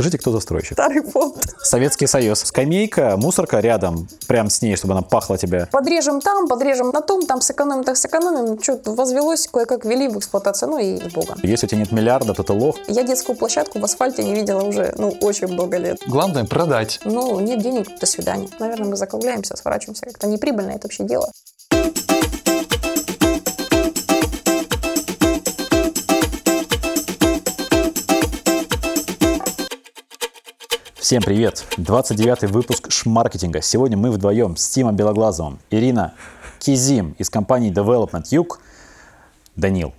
Скажите, кто застройщик? Старый фонд. Советский Союз. Скамейка, мусорка рядом, прям с ней, чтобы она пахла тебя. Подрежем там, подрежем на том, там сэкономим, так сэкономим. Что-то возвелось, кое-как ввели в эксплуатацию, ну и с богом. Если у тебя нет миллиарда, то ты лох. Я детскую площадку в асфальте не видела уже, ну, очень много лет. Главное продать. Ну, нет денег, до свидания. Наверное, мы закругляемся, сворачиваемся. Как-то неприбыльно это вообще дело. Всем привет! 29-й выпуск Шмаркетинга. Сегодня мы вдвоем с Тимом Белоглазовым, Ирина Кизим из компании Development Юг, Данил.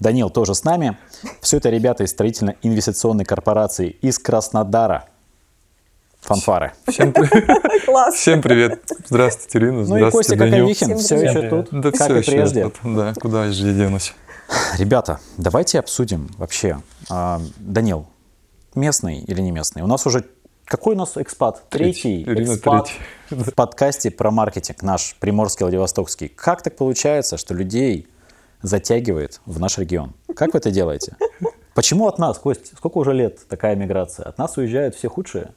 Данил тоже с нами. Все это ребята из строительно-инвестиционной корпорации из Краснодара. Фанфары. Всем, Класс. Всем привет. Здравствуйте, Ирина. Ну и Здравствуйте, Костя Данил. Коковихин Всем все привет. еще тут, Да как все и еще прежде. тут. Да, куда же я денусь? Ребята, давайте обсудим вообще. а, Данил, местный или не местный? У нас уже какой у нас экспат? Третий, Ирина экспат третий. в подкасте про маркетинг, наш приморский Владивостокский. Как так получается, что людей затягивает в наш регион? Как вы это делаете? Почему от нас, Кость, сколько уже лет такая миграция? От нас уезжают все худшие.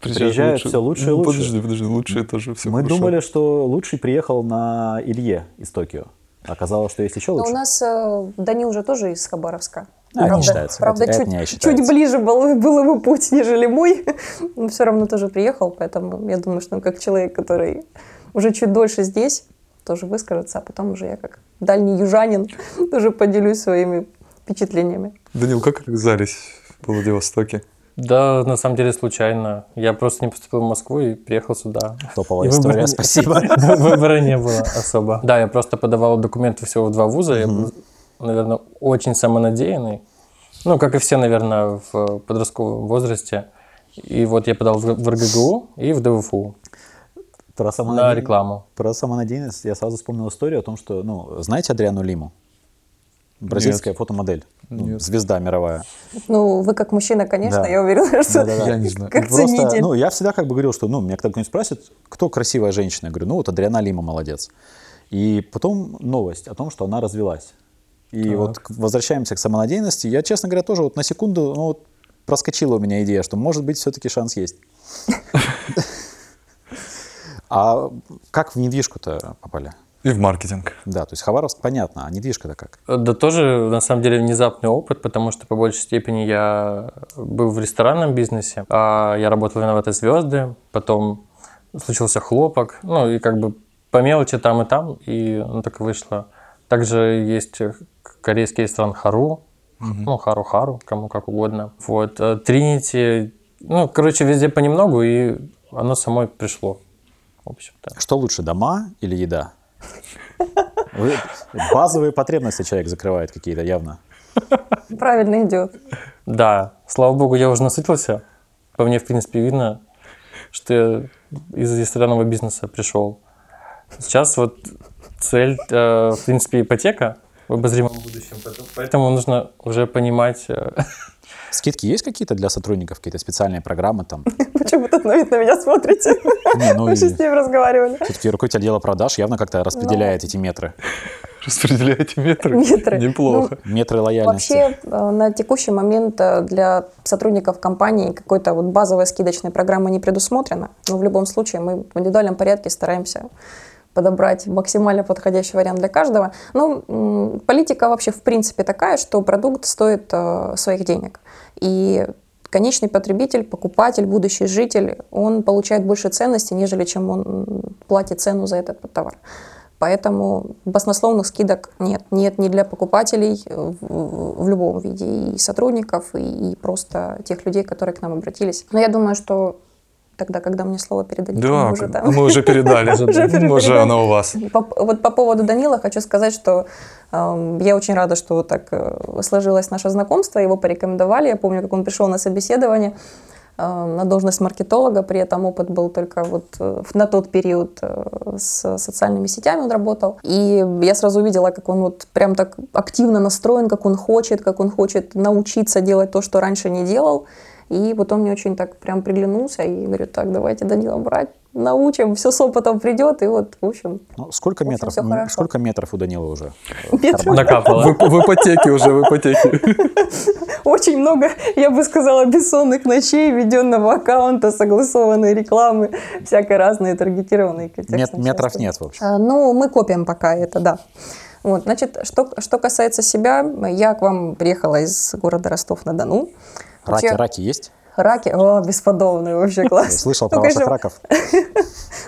Приезжают всё лучше и Ну, лучше. Подожди, подожди, лучше тоже все Мы думали, что лучший приехал на Илье из Токио. Оказалось, что есть еще Но лучше. у нас э, Данил уже тоже из Хабаровска. А, это не считается. Правда, Это- это чуть, не считается. чуть ближе был, был его путь, нежели мой. Но все равно тоже приехал, поэтому я думаю, что он как человек, который уже чуть дольше здесь, тоже выскажется, а потом уже я как дальний южанин тоже поделюсь своими впечатлениями. Данил, как оказались в Владивостоке? Да, на самом деле случайно. Я просто не поступил в Москву и приехал сюда. Топовая И выбора история, спасибо. Выбора не было особо. Да, я просто подавал документы всего в два вуза. Я был, наверное, очень самонадеянный. Ну, как и все, наверное, в подростковом возрасте. И вот я подал в РГГУ и в ДВФУ Про на самонадеянность. рекламу. Про самонадеянность я сразу вспомнил историю о том, что, ну, знаете Адриану Лиму? Бразильская фотомодель. Ну, Нет. звезда мировая. Ну, вы как мужчина, конечно, Да. я уверена, что Да-да-да. Я не знаю. как Просто, ценитель. ну, я всегда как бы говорил, что, ну, меня кто-нибудь спросит, кто красивая женщина, я говорю, ну, вот Адриана Лима молодец. И потом новость о том, что она развелась. И вот к- возвращаемся к самонадеянности. Я, честно говоря, тоже вот на секунду, ну, вот проскочила у меня идея, что, может быть, все-таки шанс есть. А как в недвижку-то попали? И в маркетинг. Да, то есть Хабаровск, понятно, а недвижка-то как? Да тоже, на самом деле, внезапный опыт, потому что по большей степени я был в ресторанном бизнесе, а я работал в «Виноваты звезды», потом случился хлопок, ну и как бы по мелочи там и там, и ну, так и вышло. Также есть корейский ресторан «Хару», ну, «Хару-Хару», кому как угодно. Вот, э, «Тринити», ну, короче, везде понемногу, и оно самой пришло, в общем-то. Что лучше, дома или еда? Вы- базовые потребности человек закрывает какие-то явно. Правильно идет. Да, слава богу, я уже насытился. По мне, в принципе, видно, что я из ресторанного бизнеса пришел. Сейчас вот цель, э, в принципе, ипотека в обозримом будущем. Поэтому, поэтому нужно уже понимать... э, Скидки есть какие-то для сотрудников, какие-то специальные программы там? Почему тут на меня смотрите? Не, ну Мы же с ним разговаривали. все-таки руководитель отдела продаж явно как-то распределяет эти метры. Распределяете метры? Метры. Неплохо. Метры лояльности. Вообще, э, на текущий момент э, для сотрудников компании какой-то вот базовой скидочной программы не предусмотрено. Но в любом случае мы в индивидуальном порядке стараемся подобрать максимально подходящий вариант для каждого. Но м, политика вообще в принципе такая, что продукт стоит э, своих денег. И конечный потребитель, покупатель, будущий житель, он получает больше ценности, нежели чем он платит цену за этот товар. Поэтому баснословных скидок нет. Нет ни для покупателей в, в любом виде, и сотрудников, и, и просто тех людей, которые к нам обратились. Но я думаю, что тогда, когда мне слово передадите, Да, мы уже там... мы уже передали. Уже передали. Оно у вас. Вот по поводу Данила хочу сказать, что эм, я очень рада, что так э, сложилось наше знакомство. Его порекомендовали. Я помню, как он пришел на собеседование э, на должность маркетолога. При этом опыт был только вот э, на тот период э, с социальными сетями он работал. И я сразу увидела, как он вот прям так активно настроен, как он хочет, как он хочет научиться делать то, что раньше не делал. И вот он мне очень так прям приглянулся и говорит, так, давайте Данила брать. научим, все с опытом придет, и вот, в общем, Ну, сколько В общем, метров? Сколько метров у Данила уже? Накапало. В, в ипотеке уже, в ипотеке. очень много, я бы сказала, бессонных ночей, введенного аккаунта, согласованной рекламы, всякой разной таргетированной Мет- контекстной метров нет, в общем. А, Ну, мы копим пока это, да. Вот, значит, что, что касается себя, я к вам приехала из города Ростов-на-Дону. Раки, Вообще, раки есть? Раки, о, бесподобные, вообще Я класс. слышал Ну, про ваших раков.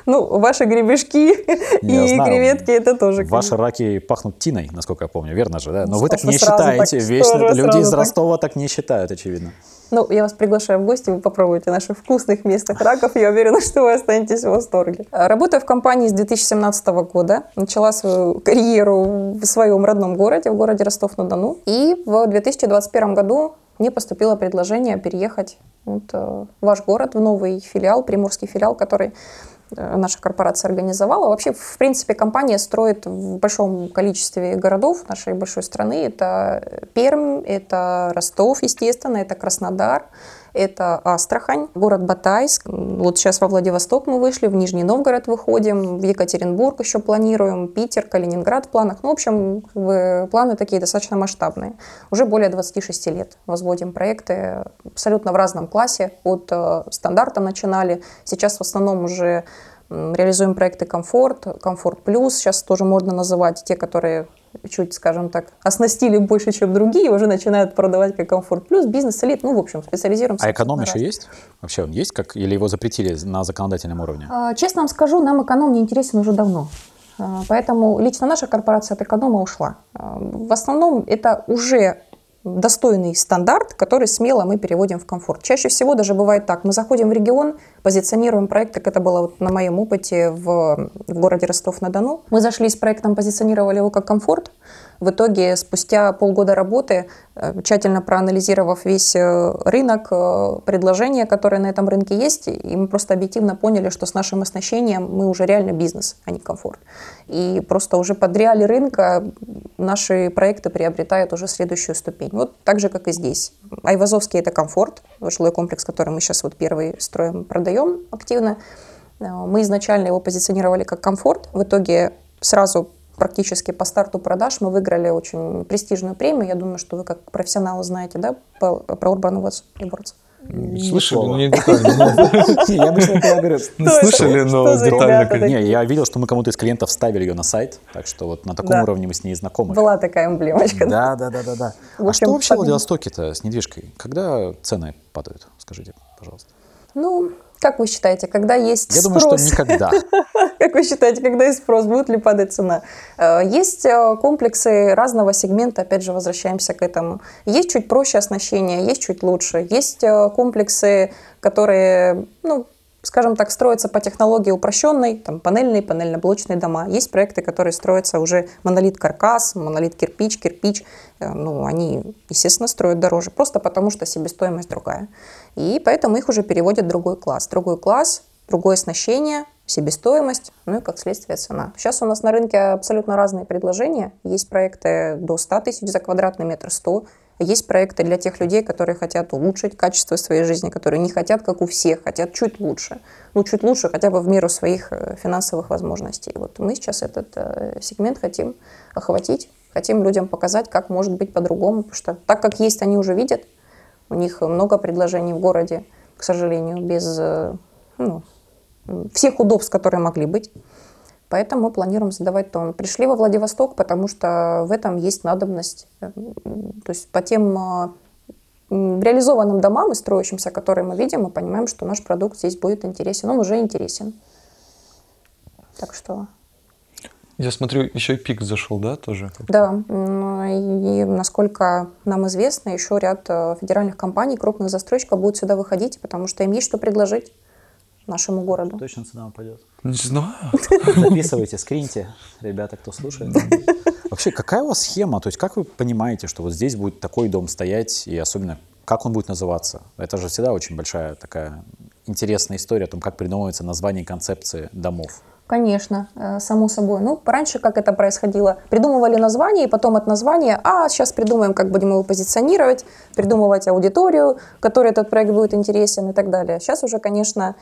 Ну, ваши гребешки Я и креветки, это тоже. Ваши раки пахнут тиной, насколько я помню, верно же, да? Но вы так не считаете. Вечно люди из? Ростова так не считают, очевидно. Ну, я вас приглашаю в гости, вы попробуйте наших вкусных местных раков. Я уверена, что вы останетесь в восторге. Работаю в компании с 2017 года. Начала свою карьеру в своем родном городе, в городе Ростов-на-Дону. И в 2021 году мне поступило предложение переехать вот, э, в ваш город, в новый филиал, приморский филиал, который э, наша корпорация организовала. Вообще, в принципе, компания строит в большом количестве городов нашей большой страны. Это Пермь, это Ростов, естественно, это Краснодар, это Астрахань, город Батайск. Вот сейчас во Владивосток мы вышли, в Нижний Новгород выходим, в Екатеринбург еще планируем, Питер, Калининград в планах. Ну, в общем, планы такие достаточно масштабные. Уже более 26 лет возводим проекты абсолютно в разном классе. От э, стандарта начинали. Сейчас в основном уже реализуем проекты «Комфорт», «Комфорт плюс». Сейчас тоже можно называть те, которые чуть, скажем так, оснастили больше, чем другие, уже начинают продавать как «Комфорт плюс», «Бизнес-элит». Ну, в общем, специализируемся. А эконом еще разных. есть? Вообще он есть? Как, или его запретили на законодательном уровне? А, Честно вам скажу, нам эконом не интересен уже давно. А, Поэтому лично наша корпорация от эконома ушла. А, В основном это уже достойный стандарт, который смело мы переводим в комфорт. Чаще всего даже бывает так. Мы заходим в регион, позиционируем проект, как это было вот на моем опыте в, в городе Ростов-на-Дону. Мы зашли с проектом, позиционировали его как комфорт. В итоге, спустя полгода работы, э, тщательно проанализировав весь э, рынок, э, предложения, которые на этом рынке есть, и мы просто объективно поняли, что с нашим оснащением мы уже реально бизнес, а не комфорт. И просто уже под реалии рынка наши проекты приобретают уже следующую ступень. Вот так же, как и здесь. Айвазовский – это комфорт, жилой комплекс, который мы сейчас вот первый строим, продаем активно. Мы изначально его позиционировали как комфорт. В итоге сразу практически по старту продаж мы выиграли очень престижную премию. Я думаю, что вы как профессионалы знаете, да, по- про Urban Awards. Слышали, но не детально. Я обычно когда говорю... Это? Слышали, но детально. Не, я видел, что мы кому-то из клиентов вставили ее на сайт, так что вот на таком уровне мы с ней знакомы. Была такая эмблемочка. Да, да, да, да, да. А что вообще в. Владивостоке-то с недвижкой? Когда цены падают? Скажите, пожалуйста. Ну, как вы считаете, когда есть Я думаю, спрос? что никогда. Как вы считаете, когда есть спрос, будет ли падать цена? Э, Есть э, комплексы разного сегмента, опять же, возвращаемся к этому. Есть чуть проще оснащение, есть чуть лучше. Есть э, комплексы, которые, ну, скажем так, строятся по технологии упрощенной, там, панельные, панельно-блочные дома. Есть проекты, которые строятся уже монолит-каркас, монолит-кирпич, кирпич. Э, Ну, они, естественно, строят дороже, просто потому что себестоимость другая. И поэтому их уже переводят в другой класс. Другой класс, другое оснащение, себестоимость, ну и как следствие цена. Сейчас у нас на рынке абсолютно разные предложения. Есть проекты до 100 тысяч за квадратный метр, 100. Есть проекты для тех людей, которые хотят улучшить качество своей жизни, которые не хотят, как у всех, хотят чуть лучше. Ну, чуть лучше хотя бы в меру своих э, финансовых возможностей. Вот мы сейчас этот э, сегмент хотим охватить, хотим людям показать, как может быть по-другому, потому что так как есть, они уже видят, у них много предложений в городе, к сожалению, без э, ну, всех удобств, которые могли быть. Поэтому мы планируем задавать тон. Пришли во Владивосток, потому что в этом есть надобность. Э, То есть по тем э, реализованным домам и строящимся, которые мы видим, мы понимаем, что наш продукт здесь будет интересен. Он уже интересен. Так что Я смотрю, еще и пик зашел, да, тоже? Да, и насколько нам известно, еще ряд э, федеральных компаний, крупных застройщиков будут сюда выходить, потому что им есть что предложить нашему городу. Точно цена упадет. Не знаю. Записывайте, скриньте, ребята, кто слушает. Вообще, какая у вас схема? То есть, как вы понимаете, что вот здесь будет такой дом стоять, и особенно, как он будет называться? Это же всегда очень большая такая интересная история о том, как придумывается название и концепции домов. Конечно, э, само собой. Ну, раньше как это происходило? Придумывали название, и потом от названия, а сейчас придумаем, как будем его позиционировать, придумывать аудиторию, которой этот проект будет интересен и так далее. Сейчас уже, конечно,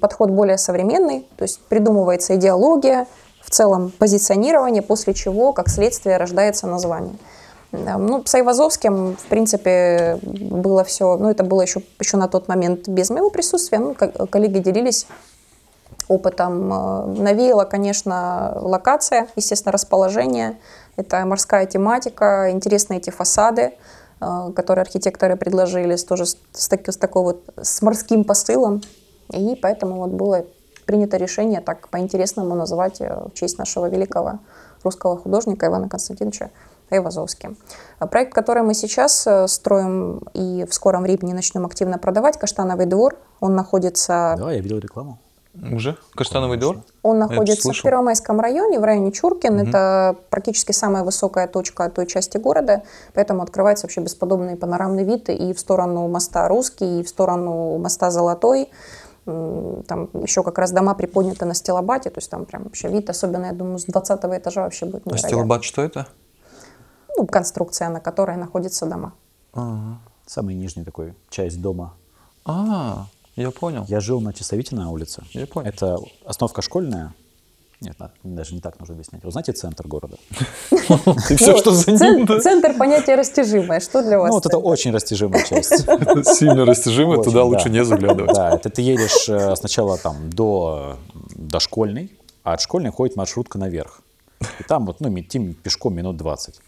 подход более современный, то есть придумывается идеология, в целом позиционирование, после чего, как следствие, рождается название. Ну, с Айвазовским, в принципе, было все, ну, это было еще, еще на тот момент без моего присутствия, ну, коллеги делились опытом. Э, навеяла, конечно, локация, естественно, расположение. Это морская тематика, интересные эти фасады, э, которые архитекторы предложили, тоже с, с, с такой вот с морским посылом. И поэтому вот было принято решение так по-интересному называть э, в честь нашего великого русского художника Ивана Константиновича Айвазовски. Проект, который мы сейчас строим и в скором времени начнем активно продавать, «Каштановый двор», он находится... Да, я видел рекламу. Уже? Каштановый двор? Он находится в Первомайском районе, в районе Чуркин. Угу. Это практически самая высокая точка той части города, поэтому открывается вообще бесподобный панорамный вид и в сторону моста Русский, и в сторону моста Золотой. Там еще как раз дома приподняты на стелобате, то есть там прям вообще вид, особенно, я думаю, с 20 этажа вообще будет невероятно. А стелобат что это? Ну, конструкция, на которой находятся дома. Ага. Самый нижний такой, часть дома. А, я понял. Я жил на Часовитина улице. Я понял. Это остановка школьная. Нет, даже не так нужно объяснять. Вы знаете центр города? И все, что за ним. Центр понятие растяжимое. Что для вас? Ну, вот это очень растяжимая часть. Сильно растяжимая, туда лучше не заглядывать. Да, это ты едешь э, сначала там до дошкольной, а от школьной ходит маршрутка наверх. И там вот, ну, идти пешком минут 20.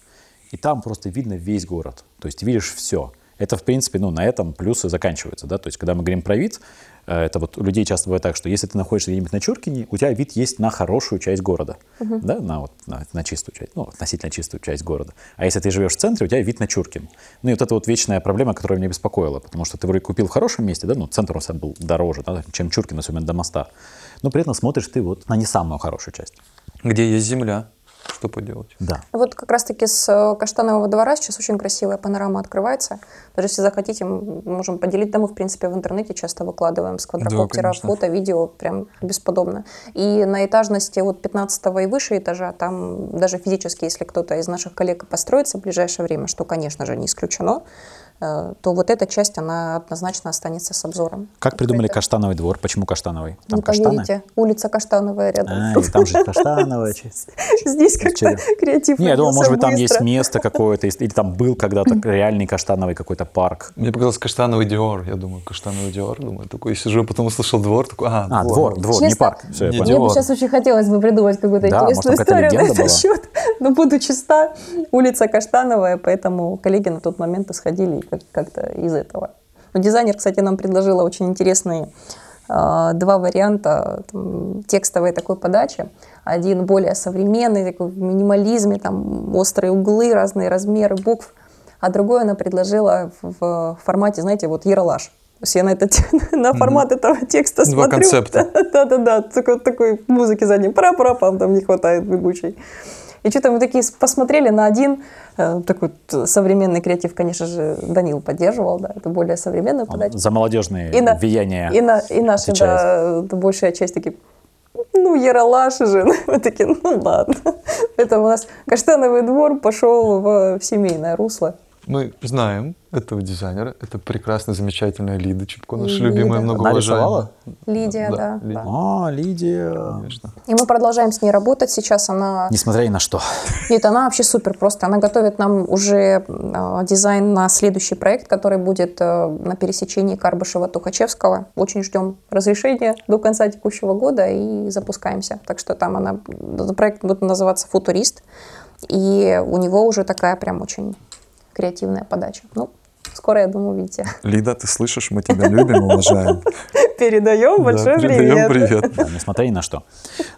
И там просто видно весь город. То есть видишь все. Это, в принципе, ну, на этом плюсы заканчиваются, да, то есть, когда мы говорим про вид, э, это вот у людей часто бывает так, что если ты находишься где-нибудь на Чуркине, у тебя вид есть на хорошую часть города, uh-huh. да, на, вот, на, на чистую часть, ну, относительно чистую часть города. А если ты живешь в центре, у тебя вид на Чуркин. Ну, и вот это вот вечная проблема, которая меня беспокоила, потому что ты вроде купил в хорошем месте, да, ну, центр у был дороже, да, чем Чуркин, особенно до моста, но при этом смотришь ты вот на не самую хорошую часть. Где есть земля. Что поделать? Да. Вот как раз-таки с э, Каштанового двора сейчас очень красивая панорама открывается. Даже если захотите, мы можем поделить. Да, мы, в принципе, в интернете часто выкладываем с квадрокоптера да, фото, видео, прям бесподобно. И на этажности от 15 и выше этажа, там даже физически, если кто-то из наших коллег построится в ближайшее время, что, конечно же, не исключено, то вот эта часть, она однозначно останется с обзором. Как придумали это... Каштановый двор? Почему Каштановый? Там Не каштаны? поверите, улица Каштановая рядом. А, и там же Каштановая часть. Здесь как-то креатив Не, я думал, может быть, там есть место какое-то, или там был когда-то реальный Каштановый какой-то парк. Мне показалось Каштановый Диор. Я думаю, Каштановый Диор. Думаю, такой сижу, потом услышал двор, такой, а, а двор, двор, не парк. Все, Мне бы сейчас очень хотелось бы придумать какую-то интересную историю на этот счет. Но буду чиста, улица Каштановая, поэтому коллеги на тот момент исходили как-то из этого. Но дизайнер, кстати, нам предложила очень интересные э, два варианта там, текстовой такой подачи. Один более современный, такой в минимализме, там острые углы, разные размеры букв. А другой она предложила в, формате, знаете, вот яролаж. То есть я на, этот, на формат mm-hmm. этого текста Два смотрю. концепта. Да-да-да, такой, такой музыки задней пра-пра-пам там не хватает бегущей. И что-то мы такие посмотрели на один э, такой современный креатив, конечно же, Данил поддерживал, да, это более современная подача. За молодежные и на, влияния И, на, и наши, да, большая часть такие, ну, яролаши же. Мы такие, ну ладно. Это у нас Каштановый двор пошел в, в семейное русло. Мы знаем этого дизайнера. Это прекрасная, замечательная Лида Чепко, наша Лида. любимая, многоуважаемая. Лидия, да. да, Лидия. А, Лидия. Конечно. И мы продолжаем с ней работать. Сейчас она... Несмотря ни на что. Нет, она вообще супер просто. Она готовит нам уже э, дизайн на следующий проект, который будет э, на пересечении Карбышева-Тухачевского. Очень ждем разрешения до конца текущего года и запускаемся. Так что там она... Проект будет называться «Футурист». И у него уже такая прям очень креативная подача. Ну, скоро, я думаю, увидите. Лида, ты слышишь, мы тебя любим, уважаем. Передаем большой да, передаем привет. привет. Да, несмотря ни на что.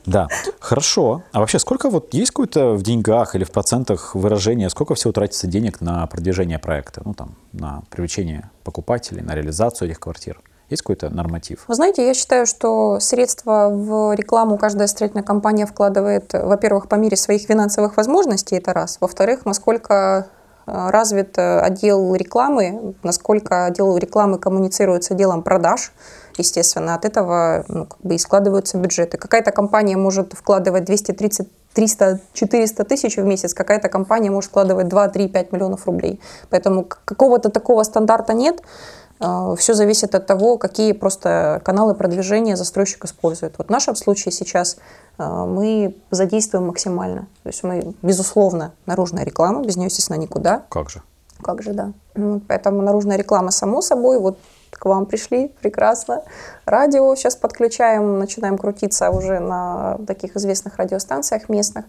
Да, хорошо. А вообще, сколько вот есть какое-то в деньгах или в процентах выражение, сколько всего тратится денег на продвижение проекта, ну там, на привлечение покупателей, на реализацию этих квартир? Есть какой-то норматив? Вы знаете, я считаю, что средства в рекламу каждая строительная компания вкладывает, во-первых, по мере своих финансовых возможностей, это раз. Во-вторых, насколько развит э, отдел рекламы, насколько отдел рекламы коммуницирует с отделом продаж, естественно, от этого ну, как бы и складываются бюджеты. Какая-то компания может вкладывать 230 300, 400 тысяч в месяц, какая-то компания может вкладывать 2, 3, 5 миллионов рублей. Поэтому какого-то такого стандарта нет. Э, Все зависит от того, какие просто каналы продвижения застройщик использует. Вот в нашем случае сейчас э, мы задействуем максимально. То есть мы, безусловно, наружная реклама, без нее, естественно, никуда. Как же? Как же, да. Вот Поэтому наружная реклама, само собой, вот к вам пришли, прекрасно. Радио сейчас подключаем, начинаем крутиться уже на таких известных радиостанциях местных.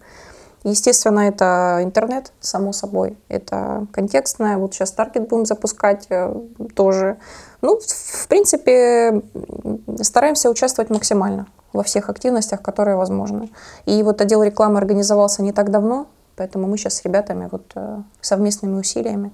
Естественно, это интернет, само собой. Это контекстное. Вот сейчас таргет будем запускать э, тоже. Ну, в- принципе, стараемся участвовать максимально во всех активностях, которые возможны. И вот отдел рекламы организовался не так давно, поэтому мы сейчас с ребятами вот э, совместными усилиями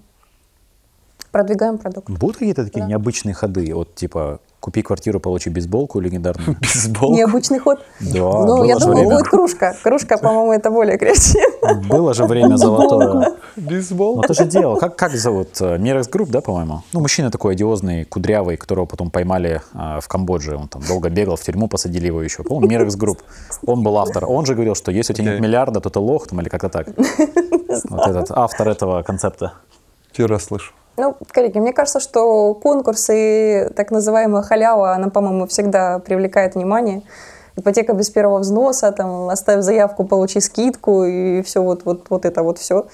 продвигаем продукт. Будут какие-то такие Да. необычные ходы? Вот типа купи квартиру, получи бейсболку легендарную. Бейсбол. Необычный ход. Да, ну, было я же думаю, время. будет кружка. Кружка, по-моему, это более креативно. Было же время золотое. Бейсбол. Ну, ты же делал. Как, как зовут? Э, Mirax Group, да, по-моему? Ну, мужчина такой одиозный, кудрявый, которого потом поймали а, в Камбодже. Он там долго бегал, в тюрьму посадили его еще. По-моему, Mirax Group. Он был автор. Он же говорил, что если у тебя нет миллиарда, то ты лох, там, или как-то так. Вот этот автор этого концепта. Раз слышу. Ну, коллеги, мне кажется, что конкурсы, так называемая халява, она, по-моему, всегда привлекает внимание. Ипотека без первого взноса, там, оставь заявку, получи скидку, и все вот, вот, вот это вот все.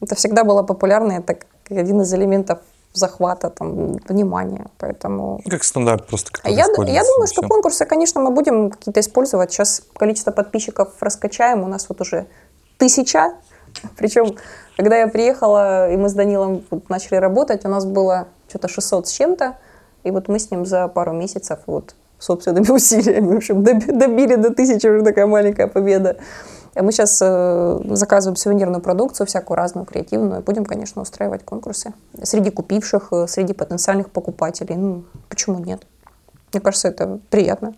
Это всегда было популярно, это один из элементов захвата там, внимания. Поэтому Как стандарт просто, я, я думаю, и что конкурсы, конечно, мы будем какие-то использовать. Сейчас количество подписчиков раскачаем. У нас вот уже тысяча. Причем, когда я приехала, и мы с Данилом начали работать, у нас было что-то 600 с чем-то. И вот мы с ним за пару месяцев вот собственными усилиями, в общем, доби- добили до тысячи, уже такая маленькая победа. А Мы сейчас заказываем сувенирную продукцию, всякую разную, креативную. Будем, конечно, устраивать конкурсы. Среди купивших, э, среди потенциальных покупателей. Ну, почему нет? Мне кажется, это приятно.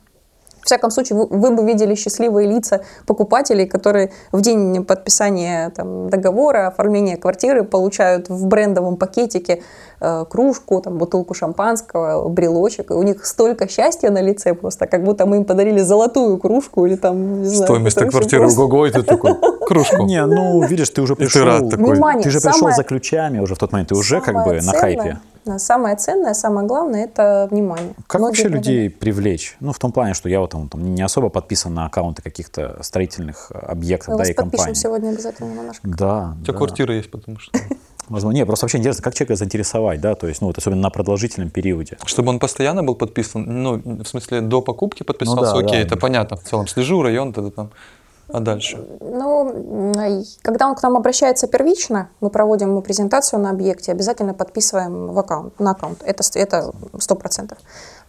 В всяком случае, вы, вы бы видели счастливые лица покупателей, которые в день подписания там, договора, оформления квартиры получают в брендовом пакетике э, кружку, там, бутылку шампанского, брелочек. И у них столько счастья на лице просто, как будто мы им подарили золотую кружку или там, не знаю. Стоимость квартиры просто- ого-го, и ты такой, кружку. Не, ну, видишь, ты уже пришел... Ты же пришел за ключами уже в тот момент. Ты уже как бы на хайпе. Да, Самое ценное, самое главное – это внимание. Как Многие вообще говорят, людей привлечь? Ну, в том плане, что я вот там, там не особо подписан на аккаунты каких-то строительных э, объектов, Мы да, и компаний. сегодня обязательно на наш Да, У тебя да. квартира есть, потому что... Возможно, нет, просто вообще интересно, как человека заинтересовать, да, то есть, ну, вот особенно на продолжительном периоде. Чтобы он постоянно был подписан, ну, в смысле, до покупки подписался, Ну да, окей, да. это понятно, в целом, слежу, район, тогда там, а дальше? Ну, когда он к нам обращается первично, мы проводим ему презентацию на объекте, обязательно подписываем в аккаунт, на аккаунт. Это, это 100%.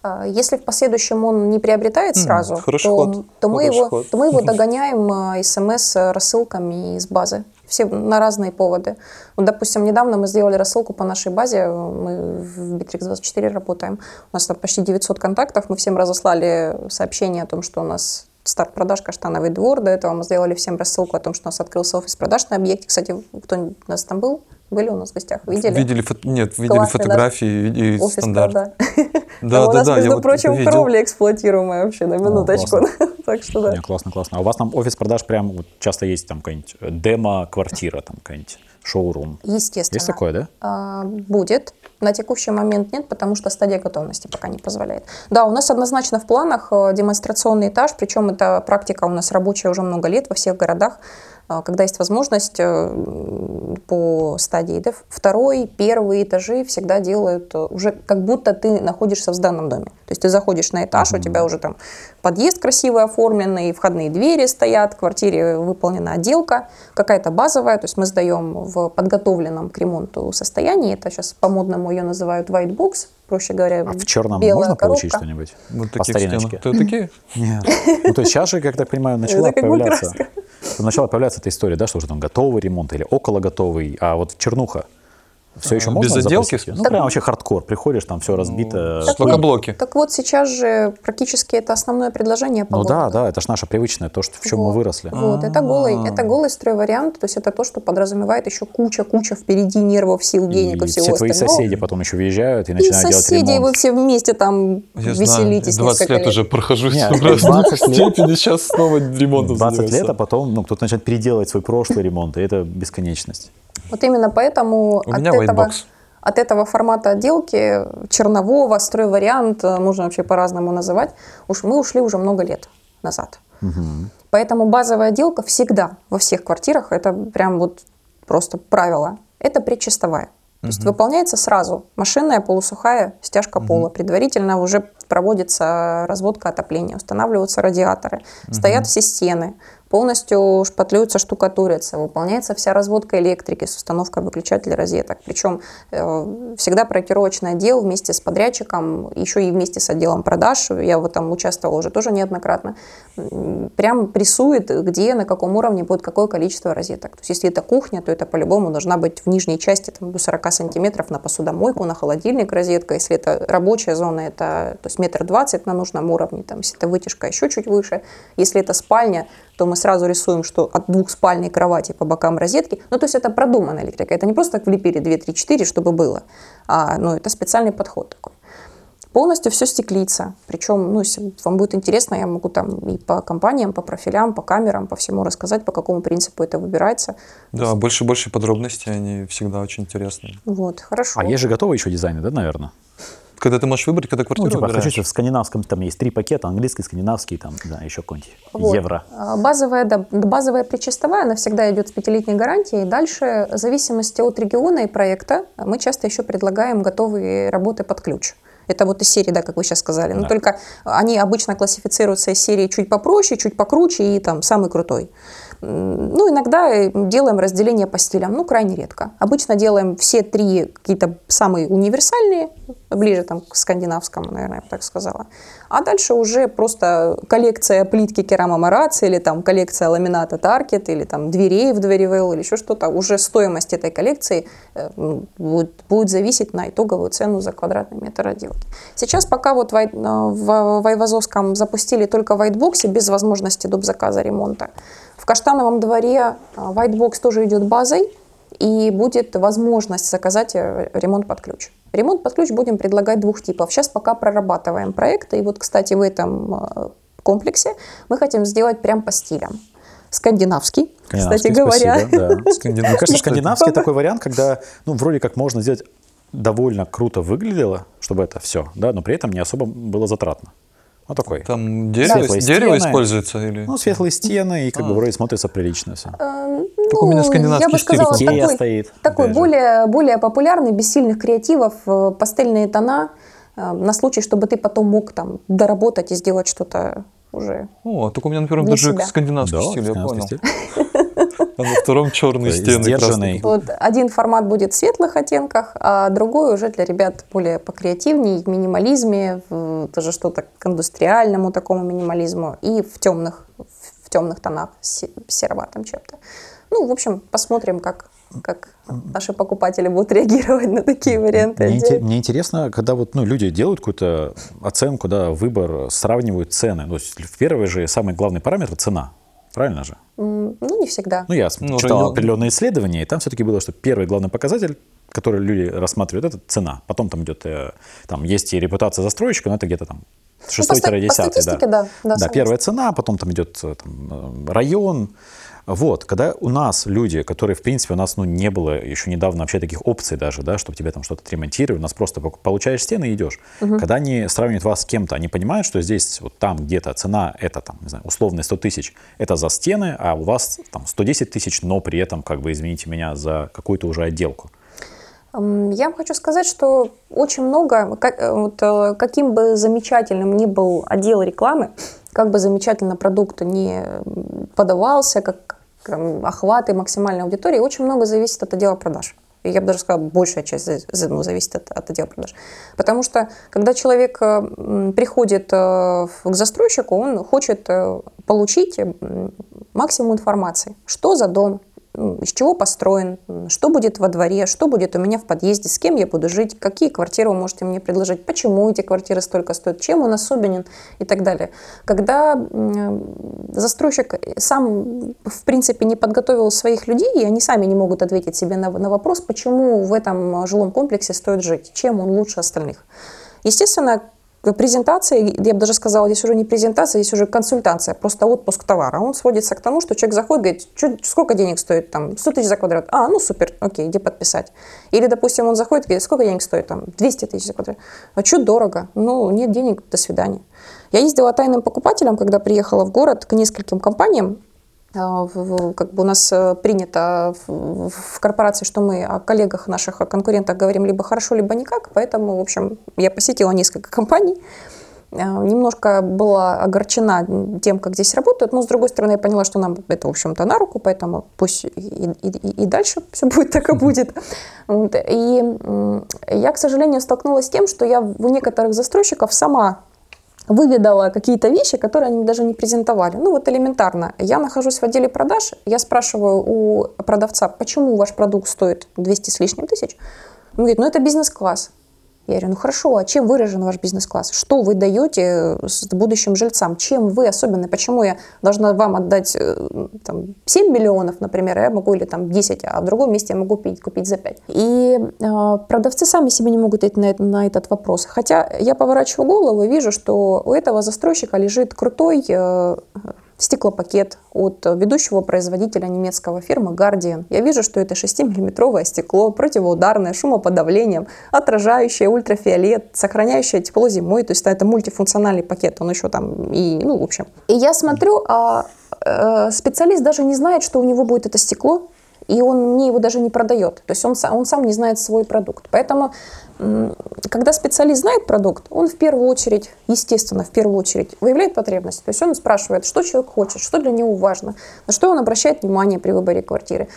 А, Если в последующем он не приобретает сразу, хороший то, ход, то мы хороший его, ход. то мы его догоняем а, смс-рассылками из базы. Все на разные поводы. Вот, допустим, недавно мы сделали рассылку по нашей базе, мы в Bittrex24 работаем. У нас там почти 900 контактов, мы всем разослали сообщение о том, что у нас старт продаж «Каштановый двор». До этого мы сделали всем рассылку о том, что у нас открылся офис продаж на объекте. Кстати, кто-нибудь у нас там был? Были у нас в гостях? Видели? Видели, фото- нет, видели Классный фотографии и, и Офис, стандарт. да. Да, Там у да, нас, да, между прочим, кровля эксплуатируемая вообще, на минуточку. так что да. Классно, классно. А у вас там офис продаж прям вот часто есть там какая-нибудь э, демо-квартира, там какая-нибудь шоурум. Естественно. Есть такое, да? А, Будет. На текущий момент нет, потому что стадия готовности пока не позволяет. Да, у нас однозначно в планах э, демонстрационный этаж, причем эта практика у нас рабочая уже много лет во всех городах, когда есть возможность э, по стадии да, второй, первый этажи всегда делают э, уже как будто ты находишься в сданном доме. То есть ты заходишь на этаж, у тебя уже там подъезд красивый оформленный, входные двери стоят, в квартире выполнена отделка, какая-то базовая, то есть мы сдаем в подготовленном к ремонту состоянии, это сейчас по-модному ее называют white box, проще говоря, А в черном белая можно получить коробка. что-нибудь? Вот По таких стенах. стариночке? Ты такие? Нет. Ну, то есть сейчас же, как я так понимаю, начала появляться... Начала появляться эта история, да, что уже там готовый ремонт или около готовый, а вот чернуха. Все еще А, можно без отделки? запустить? Ну, прям вообще хардкор. Приходишь, там все разбито. Так вот, блоки. Так вот, сейчас же практически это основное предложение по Ну да, городу. да, это ж наше привычное, то, что, в чем мы Вот. выросли. Вот, это голый, это голый стройвариант, то есть это то, что подразумевает еще куча-куча впереди нервов, сил, денег и, И всего все твои остального. соседи потом еще въезжают и И начинают делать соседи, и ремонт. вы все вместе там Я знаю, веселитесь 20 несколько лет лет. уже прохожусь Не, в разные 20 лет. степени, сейчас снова ремонтом 20 лет, а потом ну, кто-то начинает переделывать свой прошлый ремонт, и это бесконечность. Вот именно поэтому У от меня этого, whitebox. от этого формата отделки чернового, стройвариант, э, можно вообще по-разному называть, уж мы ушли уже много лет назад. Поэтому базовая отделка всегда во всех квартирах, это прям вот просто правило, это предчистовая. То есть выполняется сразу машинная полусухая стяжка пола. Предварительно уже проводится разводка отопления, устанавливаются радиаторы, стоят все стены, полностью шпатлюются, штукатурятся, выполняется вся разводка электрики с установкой выключателей розеток. Причем э, всегда проектировочный отдел вместе с подрядчиком, еще и вместе с отделом продаж, я в этом участвовала уже тоже неоднократно, прям прессует, где, на каком уровне будет какое количество розеток. То есть если это кухня, то это по-любому должна быть в нижней части там, до 40 сантиметров на посудомойку, на холодильник розетка. Если это рабочая зона, это то есть метр двадцать на нужном уровне. Там, если это вытяжка, еще чуть выше. Если это спальня, то мы сразу рисуем, что от двухспальной кровати по бокам розетки. Ну, то есть это продуманная электрика. Это не просто так влепили 2, 3, 4, чтобы было. А, ну, это специальный подход такой. Полностью все стеклится. Причем, ну, если вам будет интересно, я могу там и по компаниям, по профилям, по камерам, по всему рассказать, по какому принципу это выбирается. Да, больше и больше подробностей, они всегда очень интересные. Вот, хорошо. А есть же готовые еще дизайны, да, наверное? Когда ты можешь выбрать, когда Ну, квартиру типа, выбираешь. хочу в скандинавском, там есть три пакета, английский, скандинавский, там, да, еще какой-нибудь Вот. евро. А, Базовая, да, базовая причастовая, она всегда идет с пятилетней гарантией. Дальше, в зависимости от региона и проекта, мы часто еще предлагаем готовые работы под ключ. Это вот из серии, да, как вы сейчас сказали. Но Да. только они обычно классифицируются из серии чуть попроще, чуть покруче и там самый крутой. Ну, иногда э, делаем разделение по стилям, ну, крайне редко. Обычно делаем все три какие-то самые универсальные, ближе там к скандинавскому, наверное, я бы так сказала. А дальше уже просто коллекция плитки керамомарации или там коллекция ламината Таркет или там дверей в Дверивелл или еще что-то. Уже стоимость этой коллекции э, будет, будет зависеть на итоговую цену за квадратный метр отделки. Сейчас пока вот в, э, в, в Айвазовском запустили только в Whitebox без возможности доп. заказа ремонта. В Каштановом дворе э, Whitebox тоже идет базой, и будет возможность заказать ремонт под ключ. Ремонт под ключ будем предлагать двух типов. Сейчас пока прорабатываем проекты. И вот, кстати, в этом э, комплексе мы хотим сделать прям по стилям. Скандинавский, кстати Скандинавский, говоря. спасибо, да. Мне Скандинавский, кажется, кстати. скандинавский такой вариант, когда, ну, вроде как можно сделать довольно круто выглядело, чтобы это все, да, но при этом не особо было затратно. Ну, такой. Там дерево, Светлые дерево стены. используется или... Ну, светлые стены, и как бы А. вроде смотрится прилично все. Э, Такой именно скандинавский я бы стиль. сказала, Икея такой, стоит, такой более, более популярный, без сильных креативов, э, пастельные тона, э, на случай, чтобы ты потом мог там доработать и сделать что-то уже О, только у меня, например, даже себя. скандинавский Да, стиль, я понял. стиль. А на втором черные Такой стены. сдержанный. красные. Вот один формат будет в светлых оттенках, а другой уже для ребят более покреативнее, в минимализме, в- тоже что-то к индустриальному такому минимализму и в темных, в темных тонах, се- сероватым чем-то. Ну, в общем, посмотрим, как, как наши покупатели будут реагировать на такие варианты. Мне, инте- мне интересно, когда вот ну, люди делают какую-то оценку, да, выбор, сравнивают цены. То есть в первый же самый главный параметр – цена. Правильно же? Ну, не всегда. Ну, я Ну, читал район. определенные исследования, и там все-таки было, что первый главный показатель, который люди рассматривают, это цена. Потом там идет, э, там есть и репутация застройщика, но это где-то там Ну, по, по да. Да, Да, согласна. первая цена, потом там идет э, там, э, район. Вот, когда у нас люди, которые, в принципе, у нас ну, не было еще недавно вообще таких опций даже, да, чтобы тебе там что-то отремонтировать, у нас просто получаешь стены и идешь. Когда они сравнивают вас с кем-то, они понимают, что здесь вот там где-то цена, это там, не знаю, условные 100 тысяч, это за стены, а у вас там 110 тысяч, но при этом, как бы, извините меня, за какую-то уже отделку. Я вам хочу сказать, что очень много, как- э, вот, э, каким бы замечательным ни был отдел рекламы, как бы замечательно продукт не подавался, как м, охваты максимальной аудитории, очень много зависит от отдела продаж. И Я бы даже сказала, большая часть ну, зависит от, от отдела продаж. Потому что, когда человек э, приходит э, к застройщику, он хочет э, получить максимум информации. Что за дом, из чего построен, что будет во дворе, что будет у меня в подъезде, с кем я буду жить, какие квартиры вы можете мне предложить, почему эти квартиры столько стоят, чем он особенен и так далее. Когда застройщик сам, в принципе, не подготовил своих людей, и они сами не могут ответить себе на, на вопрос, почему в этом жилом комплексе стоит жить, чем он лучше остальных. Естественно, презентация, я бы даже сказала, здесь уже не презентация, здесь уже консультация, просто отпуск товара. Он сводится к тому, что человек заходит, говорит, сколько денег стоит там, 100 тысяч за квадрат. А, ну супер, окей, иди подписать. Или, допустим, он заходит, говорит, сколько денег стоит там, 200 тысяч за квадрат. А что дорого? Ну, нет денег, до свидания. Я ездила тайным покупателем, когда приехала в город к нескольким компаниям, как бы у нас э, принято в корпорации, что мы о коллегах наших, о конкурентах говорим либо хорошо, либо никак. Поэтому, в общем, я посетила несколько компаний. А, немножко была огорчена тем, как здесь работают, но, с другой стороны, я поняла, что нам это, в общем-то, на руку, поэтому пусть и, и, и дальше все будет так и будет. И я, к сожалению, столкнулась с тем, что я у некоторых застройщиков сама выведала какие-то вещи, которые они даже не презентовали. Ну вот элементарно. Я нахожусь в отделе продаж, я спрашиваю у продавца, почему ваш продукт стоит 200 с лишним тысяч. Он говорит, ну это бизнес-класс. Я говорю, ну хорошо, а чем выражен ваш бизнес-класс? Что вы даете с будущим жильцам? Чем вы особенны? Почему я должна вам отдать э, там, 7 миллионов, например, а я могу или там 10, а в другом месте я могу купить, купить за 5? И э, продавцы сами себе не могут ответить на, на этот вопрос. Хотя я поворачиваю голову и вижу, что у этого застройщика лежит крутой э, стеклопакет от ведущего производителя немецкого фирмы Guardian. Я вижу, что это 6-миллиметровое стекло, противоударное, шумоподавлением, отражающее ультрафиолет, сохраняющее тепло зимой. То есть это мультифункциональный пакет, он еще там и, ну, в общем. И я смотрю, а э, специалист даже не знает, что у него будет это стекло, и он мне его даже не продает. То есть он, он сам не знает свой продукт. Поэтому, когда специалист знает продукт, он в первую очередь, естественно, в первую очередь выявляет потребность. То есть он спрашивает, что человек хочет, что для него важно, на что он обращает внимание при выборе квартиры,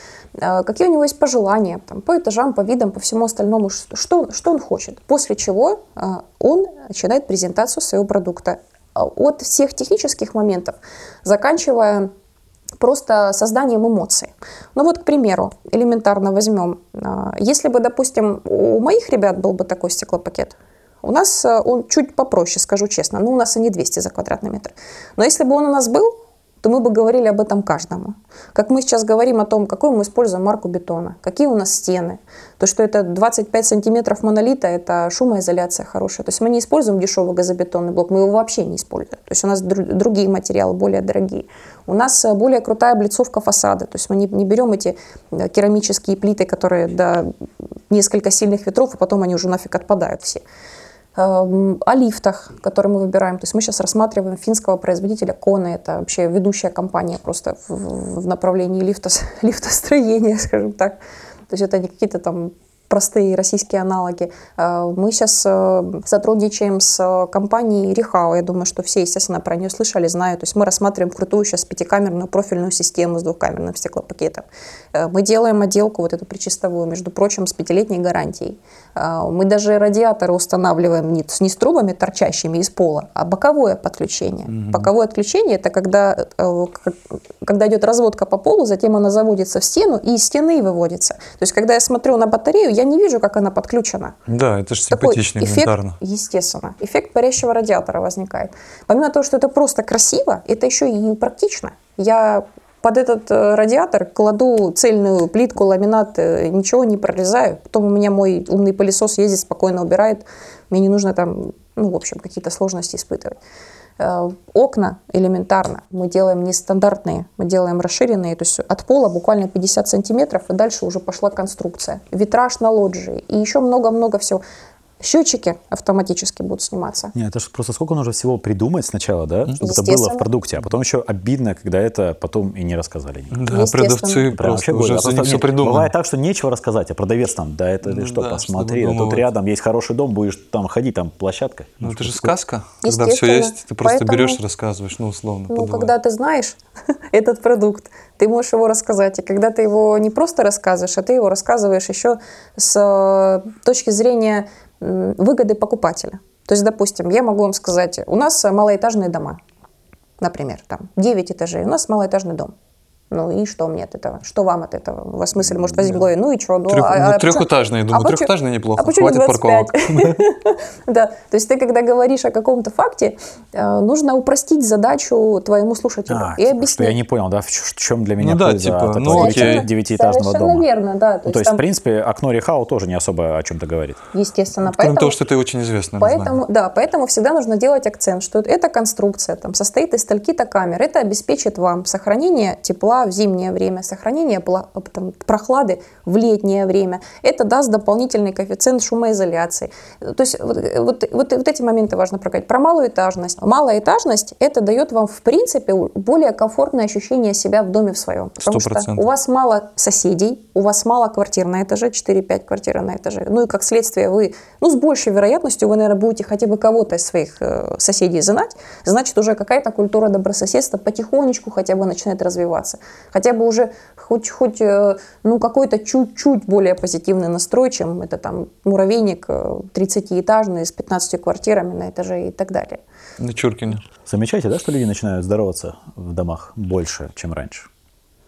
а, какие у него есть пожелания там, по этажам, по видам, по всему остальному, что, что он хочет. После чего а, он начинает презентацию своего продукта. А, от всех технических моментов, заканчивая просто созданием эмоций. Ну вот, к примеру, элементарно возьмем, а, если бы, допустим, у моих ребят был бы такой стеклопакет, у нас а, он чуть попроще, скажу честно, ну у нас и не 200 за квадратный метр. Но если бы он у нас был, то мы бы говорили об этом каждому. Как мы сейчас говорим о том, какую мы используем марку бетона, какие у нас стены, то, что это 25 сантиметров монолита, это шумоизоляция хорошая. То есть мы не используем дешевый газобетонный блок, мы его вообще не используем. То есть у нас другие материалы, более дорогие. У нас э, более крутая облицовка фасада. То есть мы не, не берем эти э, керамические плиты, которые до несколько сильных ветров, и потом они уже нафиг отпадают все. Эм, о лифтах, которые мы выбираем. То есть мы сейчас рассматриваем финского производителя Коны. Это вообще ведущая компания просто в, в направлении лифта, лифтостроения, скажем так. То есть это не какие-то там простые российские аналоги. Э, мы сейчас э, сотрудничаем с компанией Рихао. Я думаю, что все, естественно, про нее слышали, знают. То есть мы рассматриваем крутую сейчас пятикамерную профильную систему с двухкамерным стеклопакетом. Э, мы делаем отделку вот эту причистовую, между прочим, с пятилетней гарантией. Мы даже радиаторы устанавливаем не, не с трубами торчащими из пола, а боковое подключение. Mm-hmm. Боковое отключение – это когда, когда идет разводка по полу, затем она заводится в стену и из стены выводится. То есть когда я смотрю на батарею, я не вижу, как она подключена. Да, это же симпатично, эффект, естественно. Эффект парящего радиатора возникает. Помимо того, что это просто красиво, это еще и практично. Я под этот э, радиатор кладу цельную плитку, ламинат, э, ничего не прорезаю. Потом у меня мой умный пылесос ездит, спокойно убирает. Мне не нужно там, ну, в общем, какие-то сложности испытывать. Э, окна элементарно мы делаем нестандартные, мы делаем расширенные, то есть от пола буквально 50 сантиметров, и дальше уже пошла конструкция. Витраж на лоджии и еще много-много всего счетчики автоматически будут сниматься. Нет, это же просто сколько нужно всего придумать сначала, да, чтобы это было в продукте, а потом еще обидно, когда это потом и не рассказали. Да, продавцы просто уже а за все придумали. Бывает так, что нечего рассказать, а продавец там, да, это ты что, да, посмотри, что тут рядом есть хороший дом, будешь там ходить, там площадка. Ну, это же сказка, когда все есть, ты просто Поэтому, берешь, рассказываешь, ну, условно. Ну, когда ты знаешь этот продукт, ты можешь его рассказать. И когда ты его не просто рассказываешь, а ты его рассказываешь еще с э, точки зрения выгоды покупателя. То есть, допустим, я могу вам сказать, у нас малоэтажные дома, например, там 9 этажей, у нас малоэтажный дом. Ну и что мне от этого? Что вам от этого? У вас мысль может голове, ну и что? Ну, Трех- а- ну, а трехэтажные, думаю, почему- трехэтажные неплохо, а почему не хватит 25? парковок. Да, то есть ты, когда говоришь о каком-то факте, э, нужно упростить задачу твоему слушателю А, и типа, объяснить. я не понял, да, в чем для меня Ну польза типа, от ну этого девятиэтажного Совершенно дома? верно, да. То Ну, есть, в принципе, окно Рихау тоже не особо о чем-то говорит. естественно, Кроме поэтому... того, что это очень известно. Поэтому, да, поэтому всегда нужно делать акцент, что эта конструкция там, состоит из стольки-то камер. Это обеспечит вам сохранение тепла в зимнее время, сохранение пла- там, прохлады в летнее время. Это даст дополнительный коэффициент шумоизоляции. То есть вот, вот, вот, вот эти моменты важно проговорить. Про малоэтажность. Малоэтажность это дает вам в принципе более комфортное ощущение себя в доме в своем. Потому Сто что процентов. у вас мало соседей, у вас мало квартир на этаже, 4-5 квартир на этаже. Ну и как следствие вы, ну с большей вероятностью вы, наверное, будете хотя бы кого-то из своих э, соседей знать. Значит, уже какая-то культура добрососедства потихонечку хотя бы начинает развиваться. Хотя бы уже хоть, хоть э, ну какой-то чуть-чуть более позитивный настрой, чем это там муравейник э, 30-этажный с 15 квартирами на этаже и так далее. На Чуркине. Замечаете, да, что люди начинают здороваться в домах больше, чем раньше?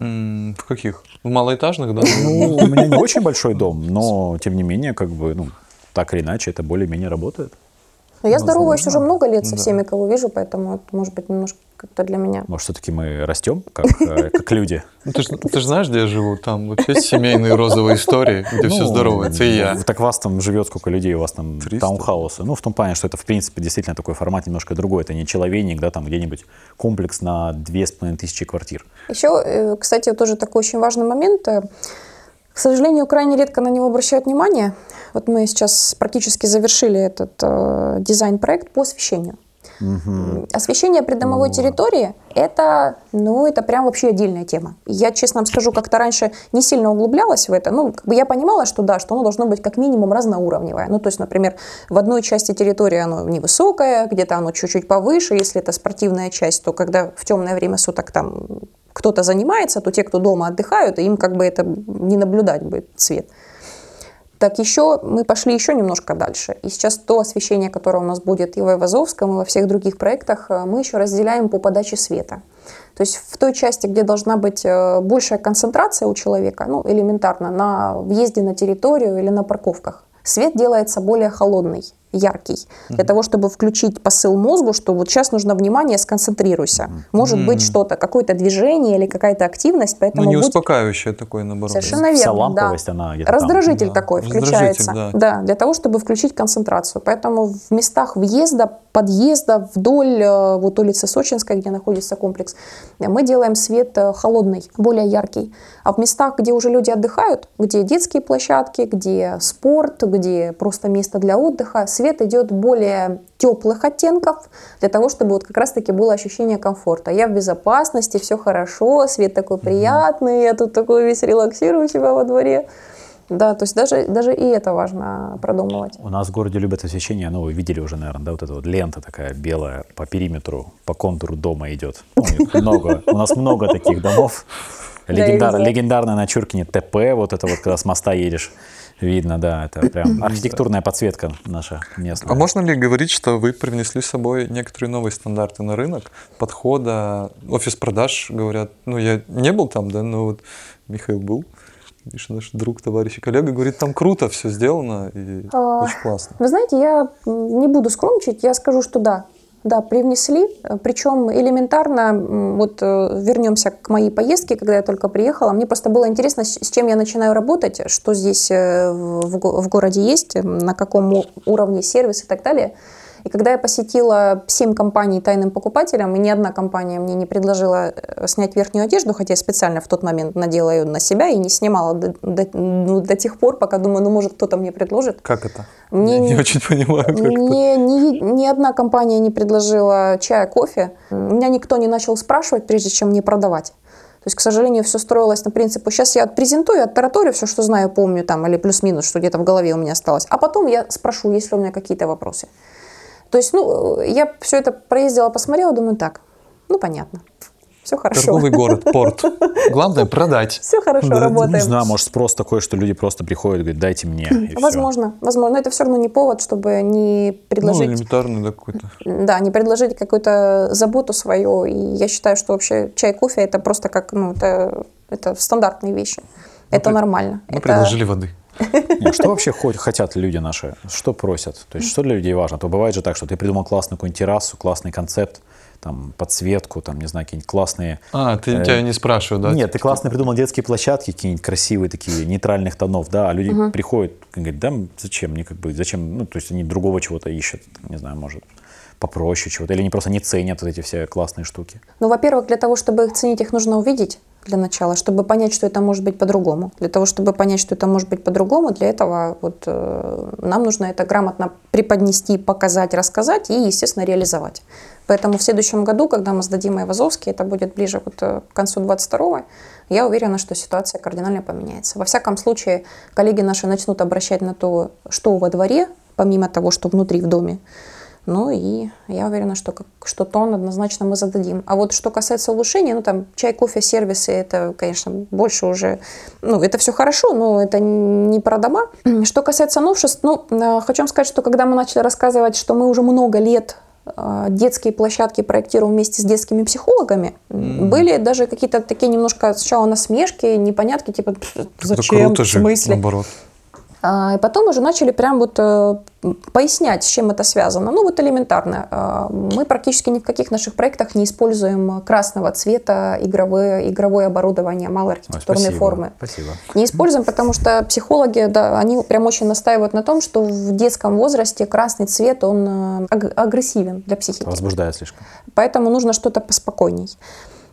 М, В каких? В малоэтажных, да? Ну, у меня не очень большой дом, но, тем не менее, как бы, ну, так или иначе, это более-менее работает. Но я здороваюсь уже много лет со всеми, кого вижу, поэтому это может быть немножко как-то для меня. Может, все-таки мы растем, как, э, как люди? Ну, Ты же знаешь, где я живу? Там вообще семейные розовые истории, где все Ну, здоровается, и я. Так вас там живет сколько людей, у вас там 300. таунхаусы. Ну, в том плане, что это, в принципе, действительно такой формат немножко другой. Это не человейник, да, там где-нибудь комплекс на две с половиной тысячи квартир. Еще, э, кстати, тоже такой очень важный момент. э, К сожалению, крайне редко на него обращают внимание. Вот мы сейчас практически завершили этот э, дизайн-проект по освещению. М, Освещение придомовой территории – это, ну, это прям вообще отдельная тема. Я, честно вам скажу, как-то раньше не сильно углублялась в это. Ну, как бы я понимала, что да, что оно должно быть как минимум разноуровневое. Ну, то есть, например, в одной части территории оно невысокое, где-то оно чуть-чуть повыше. Если это спортивная часть, то когда в темное время суток там кто-то занимается, то те, кто дома отдыхают, им как бы это не наблюдать будет цвет. Так еще мы пошли еще немножко дальше. И сейчас то освещение, которое у нас будет и в Айвазовском, и во всех других проектах, э, мы еще разделяем по подаче света. То есть в той части, где должна быть э, большая концентрация у человека, ну, элементарно, на въезде на территорию или на парковках, свет делается более холодный, яркий, для того, чтобы включить посыл мозгу, что вот сейчас нужно внимание, сконцентрируйся. Может быть что-то, какое-то движение или какая-то активность, Ну, поэтому не будь успокаивающее такое, наоборот. Совершенно Вся верно, ламповость, да. она где-то там. Раздражитель Да, такой раздражитель, включается. да. Да. для того, чтобы включить концентрацию. Поэтому в местах въезда, подъезда, вдоль э, вот улицы Сочинской, где находится комплекс, мы делаем свет э, холодный, более яркий. А в местах, где уже люди отдыхают, где детские площадки, где спорт, где просто место для отдыха, свет идет более теплых оттенков, для того, чтобы вот как раз-таки было ощущение комфорта. Я в безопасности, все хорошо, свет такой приятный, я тут такой весь релаксирую у себя во дворе. Да, то есть даже, даже и это важно продумывать. У нас в городе любят освещение, ну, вы видели уже, наверное, да, вот эта вот лента такая белая по периметру, по контуру дома идет. Ну, много, у нас много таких домов. Легендар, легендарная на Чуркине ТП, вот это вот, когда с моста едешь, видно, да, это прям архитектурная подсветка наша местная. А можно ли говорить, что вы привнесли с собой некоторые новые стандарты на рынок подхода, офис продаж, говорят, ну я не был там, да, но вот Михаил был, видишь, наш друг, товарищ и коллега, говорит, там круто все сделано и А, очень классно. Вы знаете, я не буду скромничать, я скажу, что да. Да, привнесли, причем элементарно, вот э, вернемся к моей поездке, когда я только приехала, мне просто было интересно, с чем я начинаю работать, что здесь э, в, в го- в городе есть, на каком уровне сервис и так далее. И когда я посетила 7 компаний тайным покупателям, и ни одна компания мне не предложила э, снять верхнюю одежду, хотя я специально в тот момент надела ее на себя и не снимала до, до- ну, до тех пор, пока думаю, ну, может, кто-то мне предложит. Как это? Мне Я не очень понимаю, как это. Мне ни, ни одна компания не предложила чая, кофе. Меня никто не начал спрашивать, прежде чем мне продавать. То есть, к сожалению, все строилось на принципе, сейчас я презентую, оттараторю все, что знаю, помню, там, или плюс-минус, что где-то в голове у меня осталось. А потом я спрошу, есть ли у меня какие-то вопросы. То есть, ну, я все это проездила, посмотрела, думаю, так, ну, понятно. все хорошо. Торговый город, порт. Главное продать. Все хорошо, Да, работаем. Не знаю, может спрос такой, что люди просто приходят и говорят, дайте мне. и всё. Возможно, возможно. Но это все равно не повод, чтобы не Ну, предложить элементарный да, какой-то. Да, не предложить какую-то заботу свою. И я считаю, что вообще чай, кофе это просто как, ну, это, это стандартные вещи. это пред- нормально. Мы это... предложили воды. Что вообще хотят люди наши? Что просят? То есть что для людей важно? То бывает же так, что ты придумал классную какую-нибудь террасу, классный концепт, там, подсветку, там, не знаю, какие-нибудь классные... А, ты, Э, тебя не спрашивают, да? Нет, ты классно придумал детские площадки, какие-нибудь красивые такие, нейтральных тонов, да, а люди приходят и говорят, да, зачем мне, как бы, зачем, ну, то есть они другого чего-то ищут, не знаю, может, попроще чего-то, или они просто не ценят вот эти все классные штуки. Ну, во-первых, для того, чтобы их ценить, их нужно увидеть для начала, чтобы понять, что это может быть по-другому. Для того, чтобы понять, что это может быть по-другому, для этого вот, э, нам нужно это грамотно преподнести, показать, рассказать и, естественно, реализовать. Поэтому в следующем году, когда мы сдадим Айвазовский, это будет ближе вот э, к концу 22 я уверена, что ситуация кардинально поменяется. Во всяком случае, коллеги наши начнут обращать на то, что во дворе, помимо того, что внутри в доме, ну и я уверена, что, что тон однозначно мы зададим. А вот что касается улучшений, ну там чай, кофе, сервисы, это, конечно, больше уже, ну это все хорошо, но это не про дома. Что касается новшеств, ну, э, хочу вам сказать, что когда мы начали рассказывать, что мы уже много лет э, детские площадки проектируем вместе с детскими психологами, были даже какие-то такие немножко сначала насмешки, непонятки, типа, Это зачем, круто в смысле? наоборот. А, И потом уже начали прям вот э, пояснять, с чем это связано. Ну вот элементарно. А, Мы практически ни в каких наших проектах не используем красного цвета игровое, игровое оборудование малой Ой, спасибо, формы. Спасибо. Не используем, потому что психологи, да, они прям очень настаивают на том, что в детском возрасте красный цвет, он э, аг- агрессивен для психики. Возбуждает слишком. Поэтому нужно что-то поспокойней.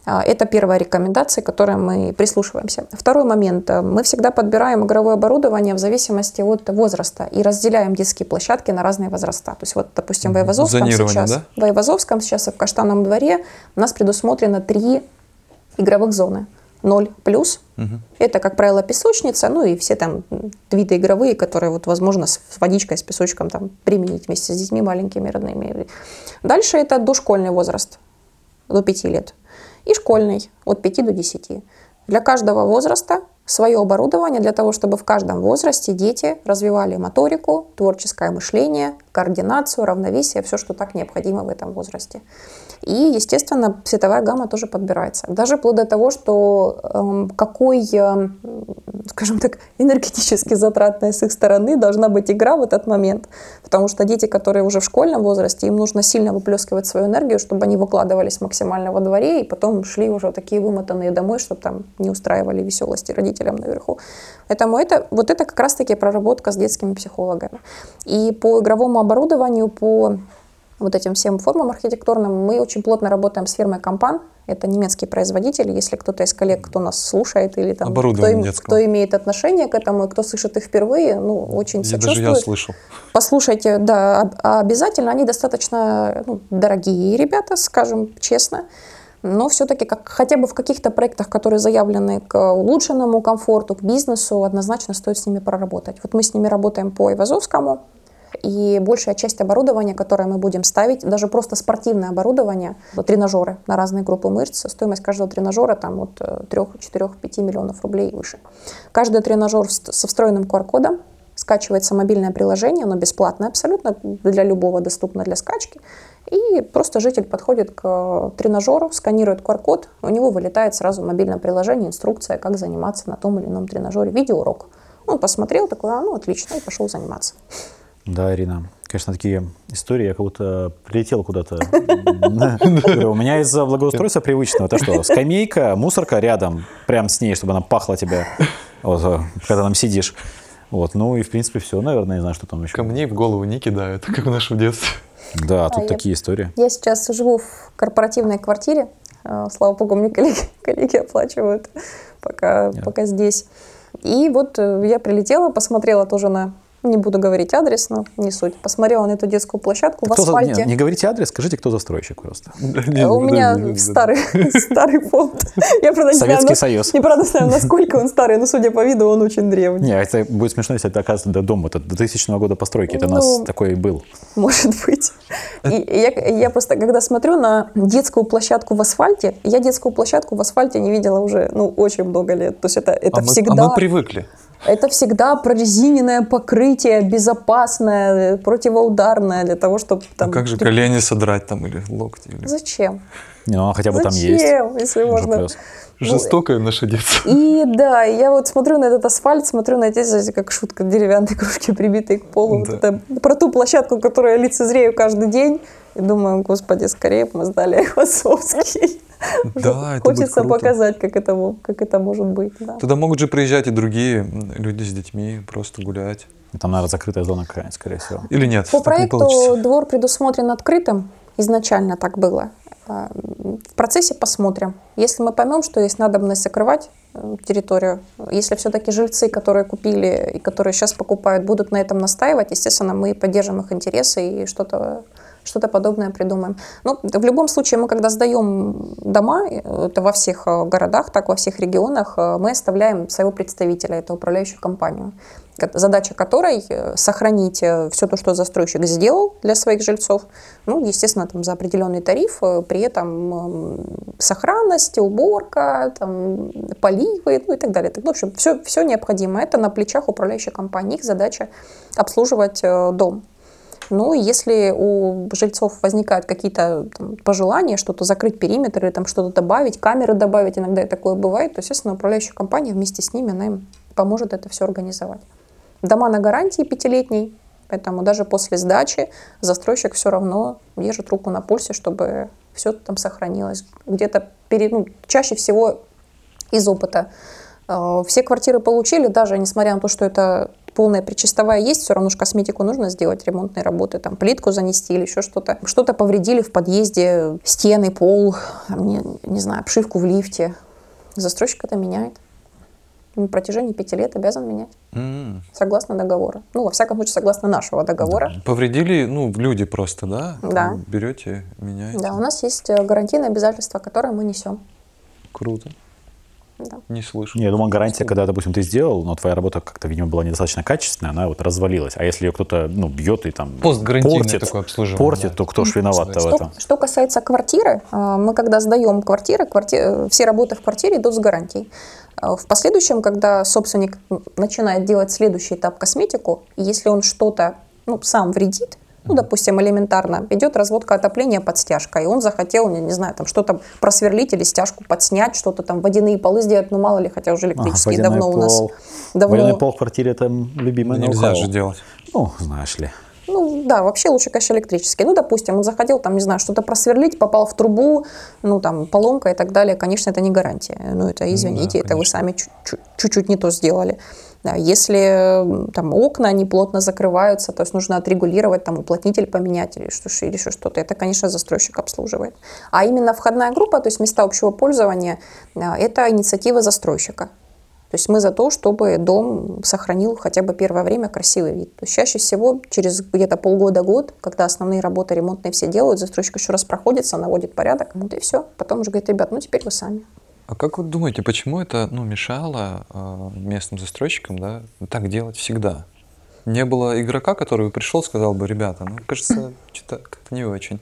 А, Это первая рекомендация, к которой мы прислушиваемся. Второй момент. Мы всегда подбираем игровое оборудование в зависимости от возраста и разделяем детские площадки на разные возраста. То есть вот, допустим, в Айвазовском сейчас, да? в Айвазовском сейчас и в Каштановом дворе у нас предусмотрено три игровых зоны. 0 плюс. Это, как правило, песочница, ну и все там виды игровые, которые вот возможно с с водичкой, с песочком там применить вместе с детьми маленькими, родными. Дальше это дошкольный возраст, до 5 лет. И школьный, от 5 до 10. Для каждого возраста свое оборудование для того, чтобы в каждом возрасте дети развивали моторику, творческое мышление, координацию, равновесие, все, что так необходимо в этом возрасте. И, естественно, цветовая гамма тоже подбирается. Даже вплоть до того, что эм, какой, эм, скажем так, энергетически затратная с их стороны должна быть игра в этот момент. Потому что дети, которые уже в школьном возрасте, им нужно сильно выплескивать свою энергию, чтобы они выкладывались максимально во дворе и потом шли уже такие вымотанные домой, чтобы там не устраивали веселости родителям наверху. Поэтому это, вот это как раз-таки проработка с детскими психологами. И по игровому оборудованию, по вот этим всем формам архитектурным мы очень плотно работаем с фирмой Компан. Это немецкий производитель. Если кто-то из коллег, кто нас слушает или там, кто, им- кто имеет отношение к этому, и кто слышит их впервые, ну, очень Я, даже сочувствую. я слышал. Послушайте, да, об- обязательно. Они достаточно ну, дорогие ребята, скажем честно. Но все-таки как, хотя бы в каких-то проектах, которые заявлены к улучшенному комфорту, к бизнесу, однозначно стоит с ними проработать. Вот мы с ними работаем по Ивазовскому, и большая часть оборудования, которое мы будем ставить, даже просто спортивное оборудование, тренажеры на разные группы мышц, стоимость каждого тренажера там от 3, 4, 5 миллионов рублей и выше. Каждый тренажер со встроенным QR-кодом, скачивается мобильное приложение, оно бесплатное абсолютно, для любого доступно для скачки. И просто житель подходит к тренажеру, сканирует QR-код, у него вылетает сразу в мобильном приложении инструкция, как заниматься на том или ином тренажере, видеоурок. Он посмотрел, такой, а, ну отлично, и пошел заниматься. Да, Ирина. Конечно, такие истории, я как будто прилетел куда-то. У меня из-за благоустройства привычного, это что, скамейка, мусорка рядом, прям с ней, чтобы она пахла тебя, вот, когда там сидишь. Вот, ну и в принципе все, наверное, не знаю, что там еще. Камней в голову не кидают, как в нашем детстве. Да, тут я- такие истории. Я сейчас живу в корпоративной квартире. Э, Слава богу, мне коллеги, коллеги оплачивают, пока, пока здесь. И вот э, я прилетела, посмотрела тоже на не буду говорить адрес, но не суть. Посмотрела на эту детскую площадку в Кто за- асфальте. Не, не говорите адрес, скажите, кто застройщик просто. Э, У меня старый, старый фонд. Я правда не знаю, Советский Союз. Не правда знаю, насколько он старый, но судя по виду он очень древний. Не, это будет смешно, если это окажется да, дом это 2000 года постройки. Это у нас Ну, такой и был. Может быть. И я, просто, когда смотрю на детскую площадку в асфальте, я детскую площадку в асфальте не видела уже, ну, очень много лет. То есть это, это а, мы, всегда... а мы привыкли. Это всегда прорезиненное покрытие, безопасное, противоударное для того, чтобы там... а как же колени содрать там или локти? Или... Зачем? Не, ну, хотя бы там есть. Зачем, если Уже можно... плюс. Жестокое наше детство. И да, я вот смотрю на этот асфальт, смотрю на эти, знаете, как шутка, деревянные кружки, прибитые к полу. Вот Да. это, про ту площадку, которую я лицезрею каждый день. И думаю, господи, скорее бы мы сдали Айвазовский. Да, это будет Хочется показать, как это, как это может быть. Да. Туда могут же приезжать и другие люди с детьми, просто гулять. Там, наверное, закрытая зона какая-нибудь, скорее всего. Или нет? По не проекту получится. двор предусмотрен открытым. Изначально так было. А, В процессе посмотрим. Если мы поймем, что есть надобность закрывать э, территорию, если все-таки жильцы, которые купили и которые сейчас покупают, будут на этом настаивать, естественно, мы поддержим их интересы и что-то что-то подобное придумаем. Но в любом случае, мы когда сдаем дома, э, это во всех э, городах, так во всех регионах, мы оставляем своего представителя, это управляющую компанию, ко- задача которой э, сохранить все то, что застройщик сделал для своих жильцов, ну, естественно, там, за определенный тариф, э, при этом сохранность, уборка, там, поливы, ну и так далее. Так, В общем, все, все необходимое. Это на плечах управляющей компании. Их задача обслуживать э, дом. Ну, если у жильцов возникают какие-то пожелания, что-то закрыть периметр или там что-то добавить, камеры добавить, иногда и такое бывает, то, естественно, управляющая компания вместе с ними, она им поможет это все организовать. Дома на гарантии пятилетней, поэтому даже после сдачи застройщик все равно держит руку на пульсе, чтобы все там сохранилось. Где-то пере- ну, чаще всего из опыта. Э, Все квартиры получили, даже несмотря на то, что это полная причастовая есть, все равно же косметику нужно сделать, ремонтные работы, там плитку занести или еще что-то. Что-то повредили в подъезде, стены, пол, не, не знаю, обшивку в лифте. Застройщик это меняет. На протяжении пяти лет обязан менять, М. согласно договора. Ну, во всяком случае, согласно нашего договора. Повредили, ну, люди просто, да? Да. Берете, меняете. Да, у нас есть э, гарантийное обязательство, которое мы несем. Круто. Да. Не слышу. Не, я думал, гарантия, когда, допустим, ты сделал, но твоя работа как-то, видимо, была недостаточно качественная, она вот развалилась. А если ее кто-то, ну, бьет и там портит, такое обслуживание, портит, да. то кто ж виноват-то в Что, этом? что касается квартиры, э, мы когда сдаем квартиры, кварти- э, все работы в квартире идут с гарантией. Э, В последующем, когда собственник начинает делать следующий этап косметику, и если он что-то ну, сам вредит, ну, допустим, элементарно, идет разводка отопления под стяжкой, и он захотел, не, не знаю, там что-то просверлить или стяжку подснять, что-то там водяные полы сделать, ну, мало ли, хотя уже электрические водяной давно у нас. пол. Давно, Водяной пол в квартире это любимое Нельзя же делать. Ну, знаешь ли. Ну, да, вообще лучше, конечно, электрический. Ну, допустим, он заходил, там, не знаю, что-то просверлить, попал в трубу, ну, там, поломка и так далее. Конечно, это не гарантия. Ну, это, извините, это вы сами чуть- чуть-чуть не то сделали. Да, если там окна не плотно закрываются, то есть нужно отрегулировать, там, уплотнитель поменять или, что, или еще что-то, это, конечно, застройщик обслуживает. А именно входная группа, то есть места общего пользования, а, это инициатива застройщика. То есть мы за то, чтобы дом сохранил хотя бы первое время красивый вид. То есть чаще всего через где-то полгода-год, когда основные работы ремонтные все делают, застройщик еще раз проходится, наводит порядок, вот и все. Потом уже говорит, ребят, ну теперь вы сами. А как вы думаете, почему это ну, мешало э, местным застройщикам да, так делать всегда? Не было игрока, который пришел сказал бы, ребята, ну, кажется, что-то как-то не очень.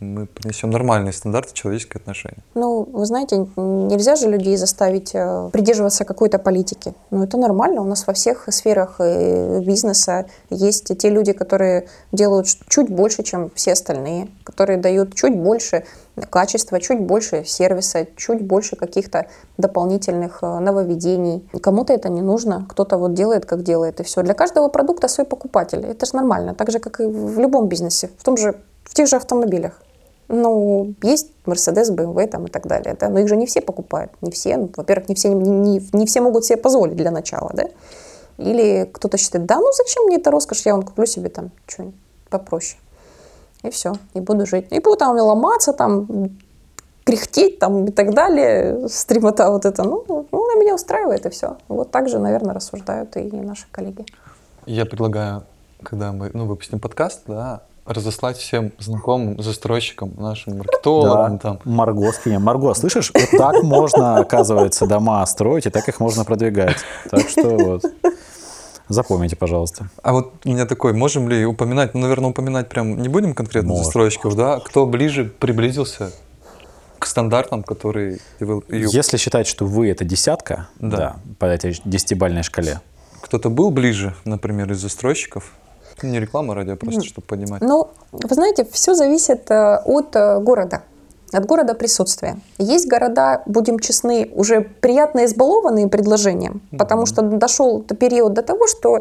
Мы принесем нормальные стандарты человеческих отношений. Ну, вы знаете, нельзя же людей заставить э, придерживаться какой-то политики. Ну, это нормально. У нас во всех сферах э, бизнеса есть те люди, которые делают чуть больше, чем все остальные, которые дают чуть больше качества, чуть больше сервиса, чуть больше каких-то дополнительных э, нововведений. Кому-то это не нужно, кто-то вот делает, как делает, и все. Для каждого продукта свой покупатель. Это же нормально. Так же, как и в любом бизнесе, в том же, в тех же автомобилях. Ну, есть Mercedes, BMW там и так далее, да, но их же не все покупают, не все. Ну, во-первых, не все, не, не- не все могут себе позволить для начала, да. Или кто-то считает, да, ну зачем мне это роскошь, я вон куплю себе там что-нибудь попроще. И все, и буду жить. И буду там ломаться, там, кряхтеть там и так далее, стримота вот это. Ну, ну, на меня устраивает и все. Вот так же, наверное, рассуждают и наши коллеги. Я предлагаю, когда мы ну, выпустим подкаст, да, разослать всем знакомым застройщикам, нашим маркетологам. Да, Там. Марго скинем. Марго, слышишь? Вот так можно, оказывается, дома строить, и так их можно продвигать. Так что вот. Запомните, пожалуйста. А вот у меня такой, можем ли упоминать, ну, наверное, упоминать прям не будем конкретно Можно. застройщиков, да, кто ближе приблизился к стандартам, которые. Если считать, что вы это десятка, Да. да, по этой десятибальной шкале, Кто-то был ближе, например, из застройщиков? Не реклама ради, а просто чтобы понимать. Ну, вы знаете, все зависит э, от э, города, от города присутствия. Есть города, будем честны, уже приятно избалованные предложением, потому что дошел период до того, что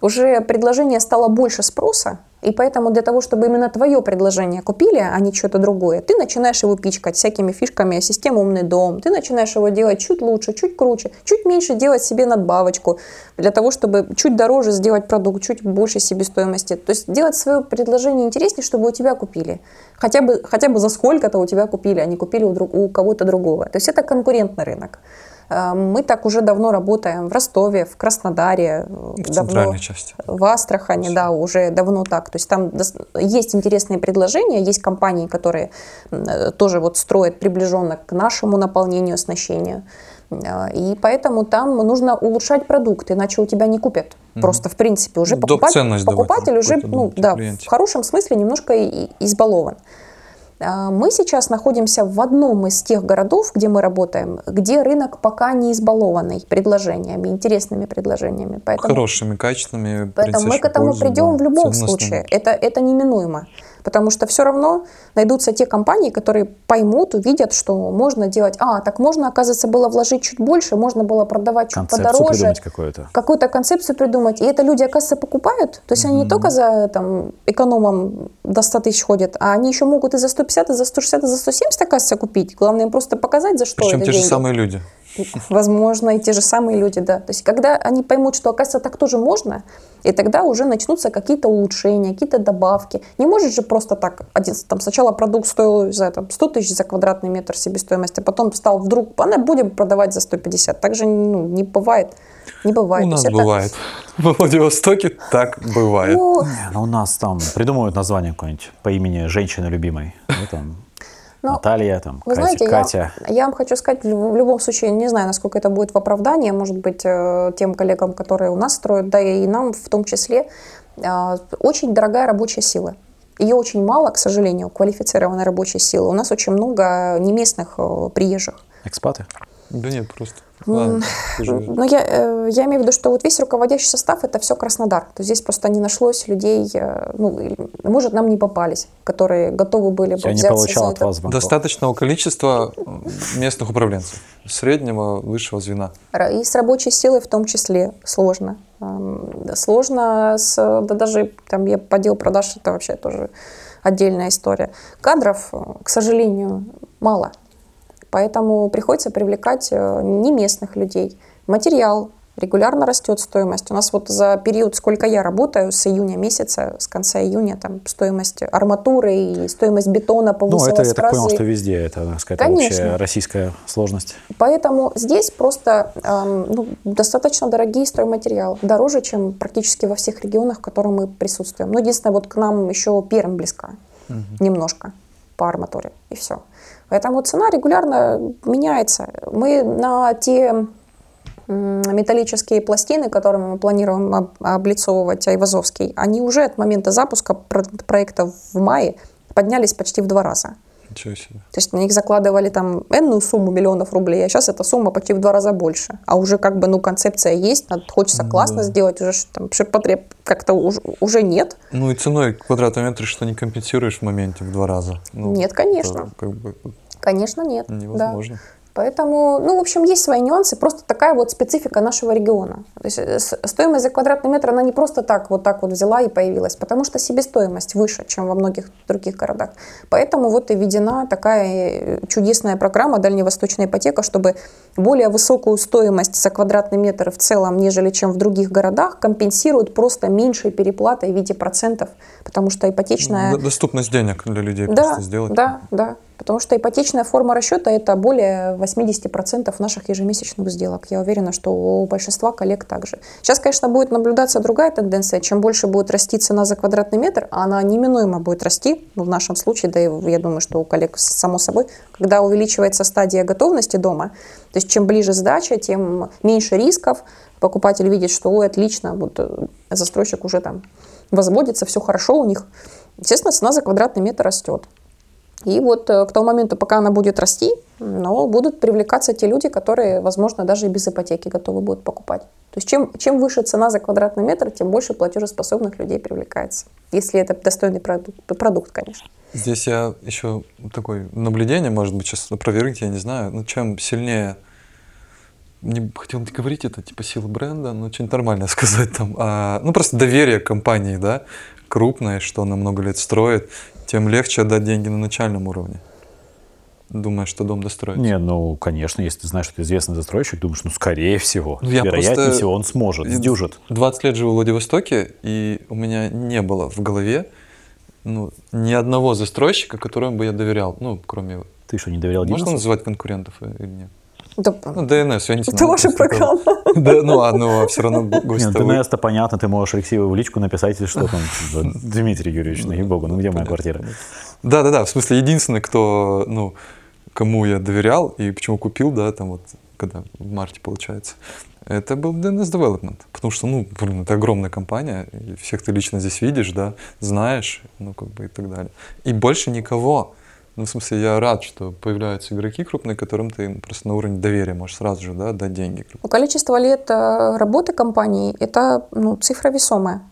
уже предложение стало больше спроса, и поэтому для того, чтобы именно твое предложение купили, а не что-то другое, ты начинаешь его пичкать всякими фишками системы «Умный дом», ты начинаешь его делать чуть лучше, чуть круче, чуть меньше делать себе надбавочку, для того, чтобы чуть дороже сделать продукт, чуть больше себестоимости. То есть делать свое предложение интереснее, чтобы у тебя купили. Хотя бы, хотя бы за сколько-то у тебя купили, а не купили у, друг- у кого-то другого. То есть это конкурентный рынок. Э, Мы так уже давно работаем в Ростове, в Краснодаре, э, В давно центральной части. в Астрахани, да, уже давно так. То есть там есть интересные предложения, есть компании, которые э, тоже вот строят приближенно к нашему наполнению, оснащению. Э, И поэтому там нужно улучшать продукт, иначе у тебя не купят. Просто в принципе уже Ну, давать покупатель уже, ну думаете, да, клиенте. в хорошем смысле немножко избалован. А, Мы сейчас находимся в одном из тех городов, где мы работаем, где рынок пока не избалованный предложениями, интересными предложениями. Поэтому Хорошими, качественными. Поэтому мы к этому пользу, придем да, в любом случае. Это, это неминуемо. Потому что все равно найдутся те компании, которые поймут, увидят, что можно делать. А, так можно, оказывается, было вложить чуть больше, можно было продавать чуть концепцию подороже. придумать какую-то. Какую-то концепцию придумать. И это люди, оказывается, покупают. То есть они не только за там, экономом до 100 тысяч ходят, а они еще могут и за 150, и за 160, и за 170, оказывается, купить. Главное им просто показать, за что Причем это те же деньги. самые люди. Возможно, и те же самые люди, да. То есть, когда они поймут, что, оказывается, так тоже можно, и тогда уже начнутся какие-то улучшения, какие-то добавки. Не может же просто так, один, там, сначала продукт стоил за там, 100 тысяч за квадратный метр себестоимости, а потом стал вдруг, а мы будем продавать за 150. Так же ну, не бывает. Не бывает. У нас это- бывает. В Владивостоке так бывает. Ну, Не, ну у нас там придумывают название какое-нибудь по имени женщины любимой. Ну, там, Ну, Наталья, там, Вы Катя, знаете, я- Катя. Я, вам хочу сказать, в, в любом случае, не знаю, насколько это будет в оправдании, может быть, э, тем коллегам, которые у нас строят, да и нам в том числе, э, очень дорогая рабочая сила. Ее очень мало, к сожалению, квалифицированной рабочей силы. У нас очень много неместных э, приезжих. Экспаты? Да нет, просто. Ладно, Но я, э, я имею в виду, что вот весь руководящий состав это все Краснодар. То есть здесь просто не нашлось людей, э, ну, может, нам не попались, которые готовы были бы Я не взяться получал за от это. вас. Достаточного количества местных управленцев. Среднего, высшего звена. И с рабочей силой в том числе сложно. Сложно с, да даже там я подел продаж, это вообще тоже отдельная история. Кадров, э, к сожалению, мало. Поэтому приходится привлекать э, не местных людей. Материал регулярно растет стоимость. У нас вот за период, сколько я работаю, с июня месяца, с конца июня, там стоимость арматуры и стоимость бетона Ну, повысилась это я так понял, что везде это, так сказать, Конечно. общая российская сложность. Поэтому здесь просто эм, ну, достаточно дорогие стройматериалы, дороже, чем практически во всех регионах, в которых мы присутствуем. Ну, единственное, вот к нам еще Пермь близка, немножко по арматуре, и все. Поэтому цена регулярно меняется. Мы на те металлические пластины, которыми мы планируем об- облицовывать Айвазовский, они уже от момента запуска про- проекта в мае поднялись почти в два раза. Ничего себе. То есть на них закладывали там энную сумму миллионов рублей, а сейчас эта сумма почти в два раза больше. А уже как бы, ну, концепция есть, надо- хочется классно сделать, уже там ширпотреб как-то уж- уже нет. Ну и ценой квадратного метра что не компенсируешь в моменте в два раза. Ну, Нет, конечно. это как бы Конечно, нет. да. Поэтому, ну, в общем, есть свои нюансы, просто такая вот специфика нашего региона. То есть э, стоимость за квадратный метр, она не просто так вот так вот взяла и появилась, потому что себестоимость выше, чем во многих других городах. Поэтому вот и введена такая э, чудесная программа «Дальневосточная ипотека», чтобы более высокую стоимость за квадратный метр в целом, нежели чем в других городах, компенсируют просто меньшей переплатой в виде процентов, потому что ипотечная... Доступность денег для людей Да, просто сделать. да, да. Потому что ипотечная форма расчета – это более 80% наших ежемесячных сделок. Я уверена, что у большинства коллег также. Сейчас, конечно, будет наблюдаться другая тенденция. Чем больше будет расти цена за квадратный метр, а она неминуемо будет расти, ну, в нашем случае, да и я думаю, что у коллег само собой, когда увеличивается стадия готовности дома, то есть чем ближе сдача, тем меньше рисков, покупатель видит, что ой, отлично, вот э, застройщик уже там возводится, все хорошо у них. Естественно, цена за квадратный метр растет. И вот э, к тому моменту, пока она будет расти, но будут привлекаться те люди, которые, возможно, даже и без ипотеки готовы будут покупать. То есть чем, чем выше цена за квадратный метр, тем больше платежеспособных людей привлекается. Если это достойный продукт, продукт конечно. Здесь я еще такое наблюдение, может быть, сейчас опровергнуть, я не знаю. Но чем сильнее не хотел не говорить это, типа сила бренда, но что-нибудь нормальное сказать там. А, ну, просто доверие компании, да, крупное, что она много лет строит, тем легче отдать деньги на начальном уровне. Думаешь, что дом достроить? Не, ну, конечно, если ты знаешь, что ты известный застройщик, думаешь, ну, скорее всего, ну, я вероятнее всего, он сможет, сдюжит. 20 лет живу в Владивостоке, и у меня не было в голове ну, ни одного застройщика, которому бы я доверял, ну, кроме... Ты что, не доверял Можно называть конкурентов или нет? Да, ну, ДНС, я не знаю. Это ваша программа. Да, ну ладно, ну, все равно гость Нет, ДНС-то понятно, ты можешь Алексею в личку написать, что там, Дмитрий Юрьевич, ну ей-богу, ну где моя квартира? Да-да-да, в смысле, единственный, кто, ну, кому я доверял и почему купил, да, там вот, когда в марте получается, это был DNS Development. Потому что, ну, блин, это огромная компания, и всех ты лично здесь видишь, да, знаешь, ну, как бы и так далее. И больше никого. Ну, в смысле, я рад, что появляются игроки крупные, которым ты просто на уровне доверия можешь сразу же да, дать деньги. Ну, количество лет э, работы компании – это ну, цифра весомая.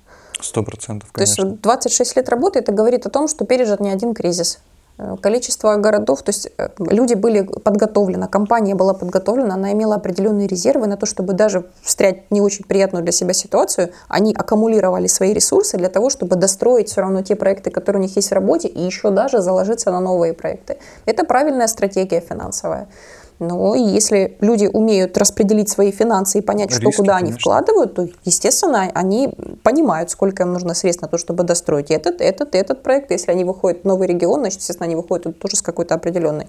Сто процентов, конечно. То есть 26 лет работы – это говорит о том, что пережит не один кризис. Э, количество городов, то есть э, люди были подготовлены, компания была подготовлена, она имела определенные резервы на то, чтобы даже встрять не очень приятную для себя ситуацию, они аккумулировали свои ресурсы для того, чтобы достроить все равно те проекты, которые у них есть в работе, и еще даже заложиться на новые проекты. Это правильная стратегия финансовая. Но если люди умеют распределить свои финансы и понять, Риски, что куда конечно. они вкладывают, то, естественно, они понимают, сколько им нужно средств на то, чтобы достроить этот, этот, этот проект. Если они выходят в новый регион, значит, естественно, они выходят тоже с какой-то определенной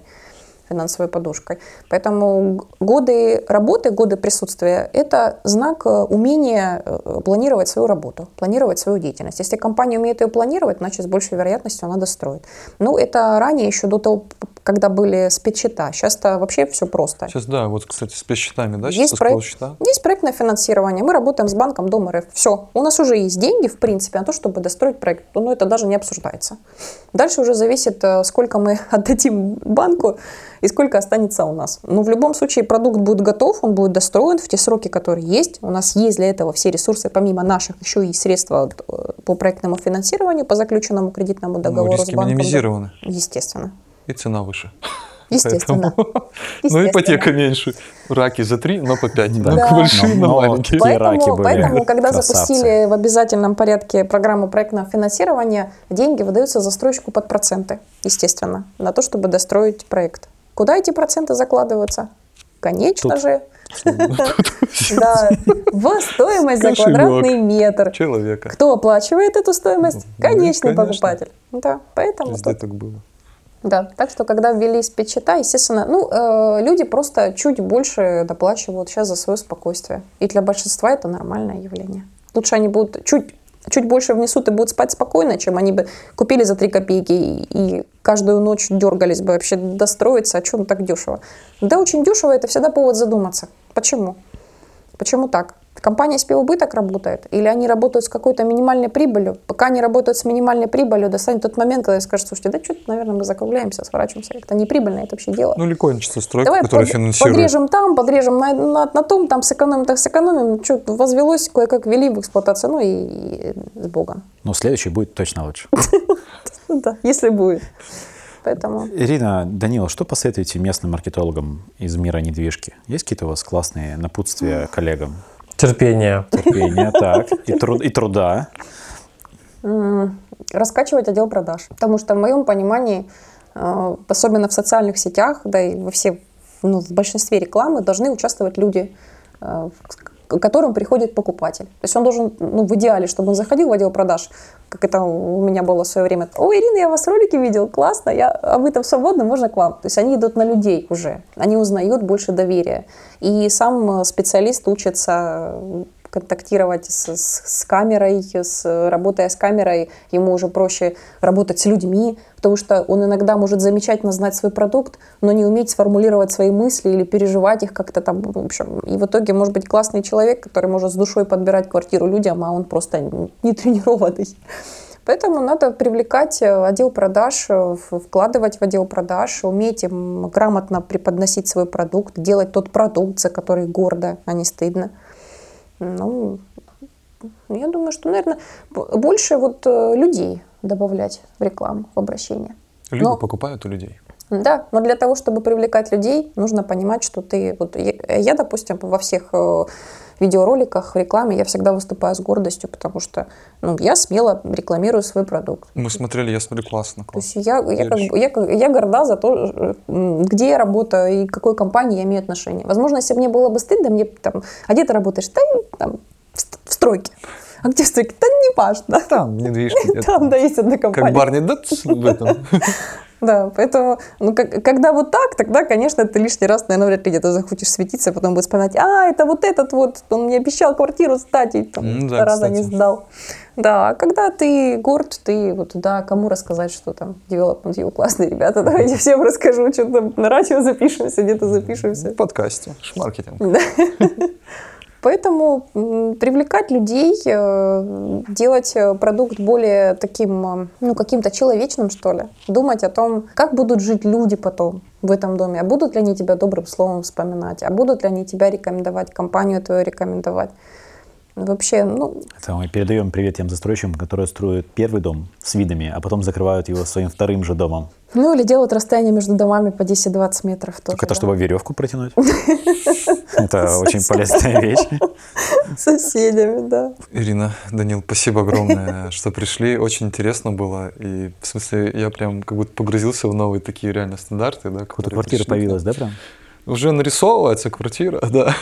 финансовой подушкой. Поэтому годы работы, годы присутствия – это знак э, умения э, планировать свою работу, планировать свою деятельность. Если компания умеет ее планировать, значит, с большей вероятностью она достроит. Ну, это ранее, еще до того, когда были спецсчета. Сейчас-то вообще все просто. Сейчас, да, вот, кстати, спецсчетами, да, есть проект, счета? Есть проектное финансирование. Мы работаем с банком Дом РФ. Все. У нас уже есть деньги, в принципе, на то, чтобы достроить проект. Но это даже не обсуждается. Дальше уже зависит, э, сколько мы отдадим банку, и сколько останется у нас. Но в любом случае продукт будет готов, он будет достроен в те сроки, которые есть. У нас есть для этого все ресурсы, помимо наших, еще и средства э, по проектному финансированию, по заключенному кредитному договору ну, риски с банком. минимизированы. Естественно. И цена выше. Естественно. Ну, ипотека меньше. Раки за три, но по пять. Да. Да. Большие, но, но маленькие. Поэтому, поэтому когда красавцы. запустили в обязательном порядке программу проектного финансирования, деньги выдаются застройщику под проценты, естественно, на то, чтобы достроить проект. Куда эти проценты закладываются? Конечно Тут. же, да, в стоимость за квадратный метр. Человека. Кто оплачивает эту стоимость? Конечный покупатель. Да, поэтому. Везде так было. Да, так что когда ввели спецсчета, естественно, ну, э, люди просто чуть больше доплачивают сейчас за свое спокойствие. И для большинства это нормальное явление. Лучше они будут чуть чуть больше внесут и будут спать спокойно, чем они бы купили за 3 копейки и каждую ночь дергались бы вообще достроиться, а он так дешево. Да, очень дешево, это всегда повод задуматься. Почему? Почему так? Компания спивубыток работает, или они работают с какой-то минимальной прибылью. Пока они работают с минимальной прибылью, достанет тот момент, когда скажут, слушайте, да что-то, наверное, мы закругляемся, сворачиваемся. Это не прибыльное, это вообще дело. Ну или кончится стройка, Давай которая под, финансирует. подрежем там, подрежем на, на, на том, там сэкономим, так сэкономим. Что возвелось, кое-как ввели в эксплуатацию, ну и, и с Богом. Но следующий будет точно лучше. Да, если будет. Поэтому... Ирина, Данила, что посоветуете местным маркетологам из мира недвижки? Есть какие-то у вас классные напутствия коллегам? Терпение. Терпение, так. И, труд, и труда. Раскачивать отдел продаж. Потому что в моем понимании, э, особенно в социальных сетях, да и во все, ну, в большинстве рекламы должны участвовать люди, э, к которым приходит покупатель. То есть он должен, ну, в идеале, чтобы он заходил в отдел продаж, как это у меня было в свое время. О, Ирина, я вас в ролике видел, классно, я, а вы там свободны, можно к вам. То есть они идут на людей уже, они узнают больше доверия. И сам специалист учится контактировать с, с, с камерой, с, работая с камерой, ему уже проще работать с людьми, потому что он иногда может замечательно знать свой продукт, но не уметь сформулировать свои мысли или переживать их как-то там, в общем. И в итоге может быть классный человек, который может с душой подбирать квартиру людям, а он просто не тренированный. Поэтому надо привлекать э, отдел продаж, э, вкладывать в отдел продаж, уметь им грамотно преподносить свой продукт, делать тот продукт, за который гордо, а не стыдно. Ну, я думаю, что, наверное, больше вот э, людей добавлять в рекламу, в обращение. Люди но, покупают у людей. Да, но для того, чтобы привлекать людей, нужно понимать, что ты... Вот я, я допустим, во всех видеороликах, рекламе я всегда выступаю с гордостью, потому что ну, я смело рекламирую свой продукт. Мы смотрели, я смотрю, классно. классно. То есть я, я, как, я, я горда за то, где я работаю и к какой компании я имею отношение. Возможно, если бы мне было бы стыдно, мне там, а где ты работаешь? Да, там, в стройке. А где стройки? Да не важно. Там недвижки. Там, да, есть одна компания. Как Барни Дэтс в этом. Да, поэтому, ну, как, когда вот так, тогда, конечно, ты лишний раз, наверное, вряд ли где-то захочешь светиться, потом будешь вспоминать, а, это вот этот вот, он мне обещал квартиру сдать, и там, mm, да, раза кстати. не сдал. Да, а когда ты горд, ты вот, да, кому рассказать, что там Development You классные ребята, давайте всем расскажу, что там на радио запишемся, где-то запишемся. В подкасте, шмаркетинг. Поэтому привлекать людей, э, делать э, продукт более таким, э, ну, каким-то человечным, что ли. Думать о том, как будут жить люди потом в этом доме. А будут ли они тебя добрым словом вспоминать? А будут ли они тебя рекомендовать, компанию твою рекомендовать? Вообще, ну... Это мы передаем привет тем застройщикам, которые строят первый дом с видами, а потом закрывают его своим вторым же домом. Ну, или делают расстояние между домами по 10-20 метров тоже. Только это, чтобы веревку протянуть. Это очень полезная вещь. Соседями, да. Ирина, Данил, спасибо огромное, что пришли. Очень интересно было. И в смысле, я прям как будто погрузился в новые такие реально стандарты. Да, Какая-то квартира появилась, да, прям? Уже нарисовывается квартира, да.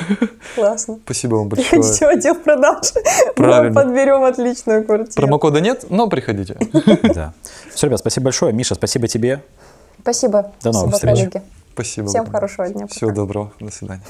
Классно. Спасибо вам большое. Еще отдел продаж. Правильно. Мы подберем отличную квартиру. Промокода нет, но приходите. Да. Все, ребят, спасибо большое. Миша, спасибо тебе. Спасибо. До новых встреч. Спасибо. Всем хорошего дня. Всего доброго. До свидания.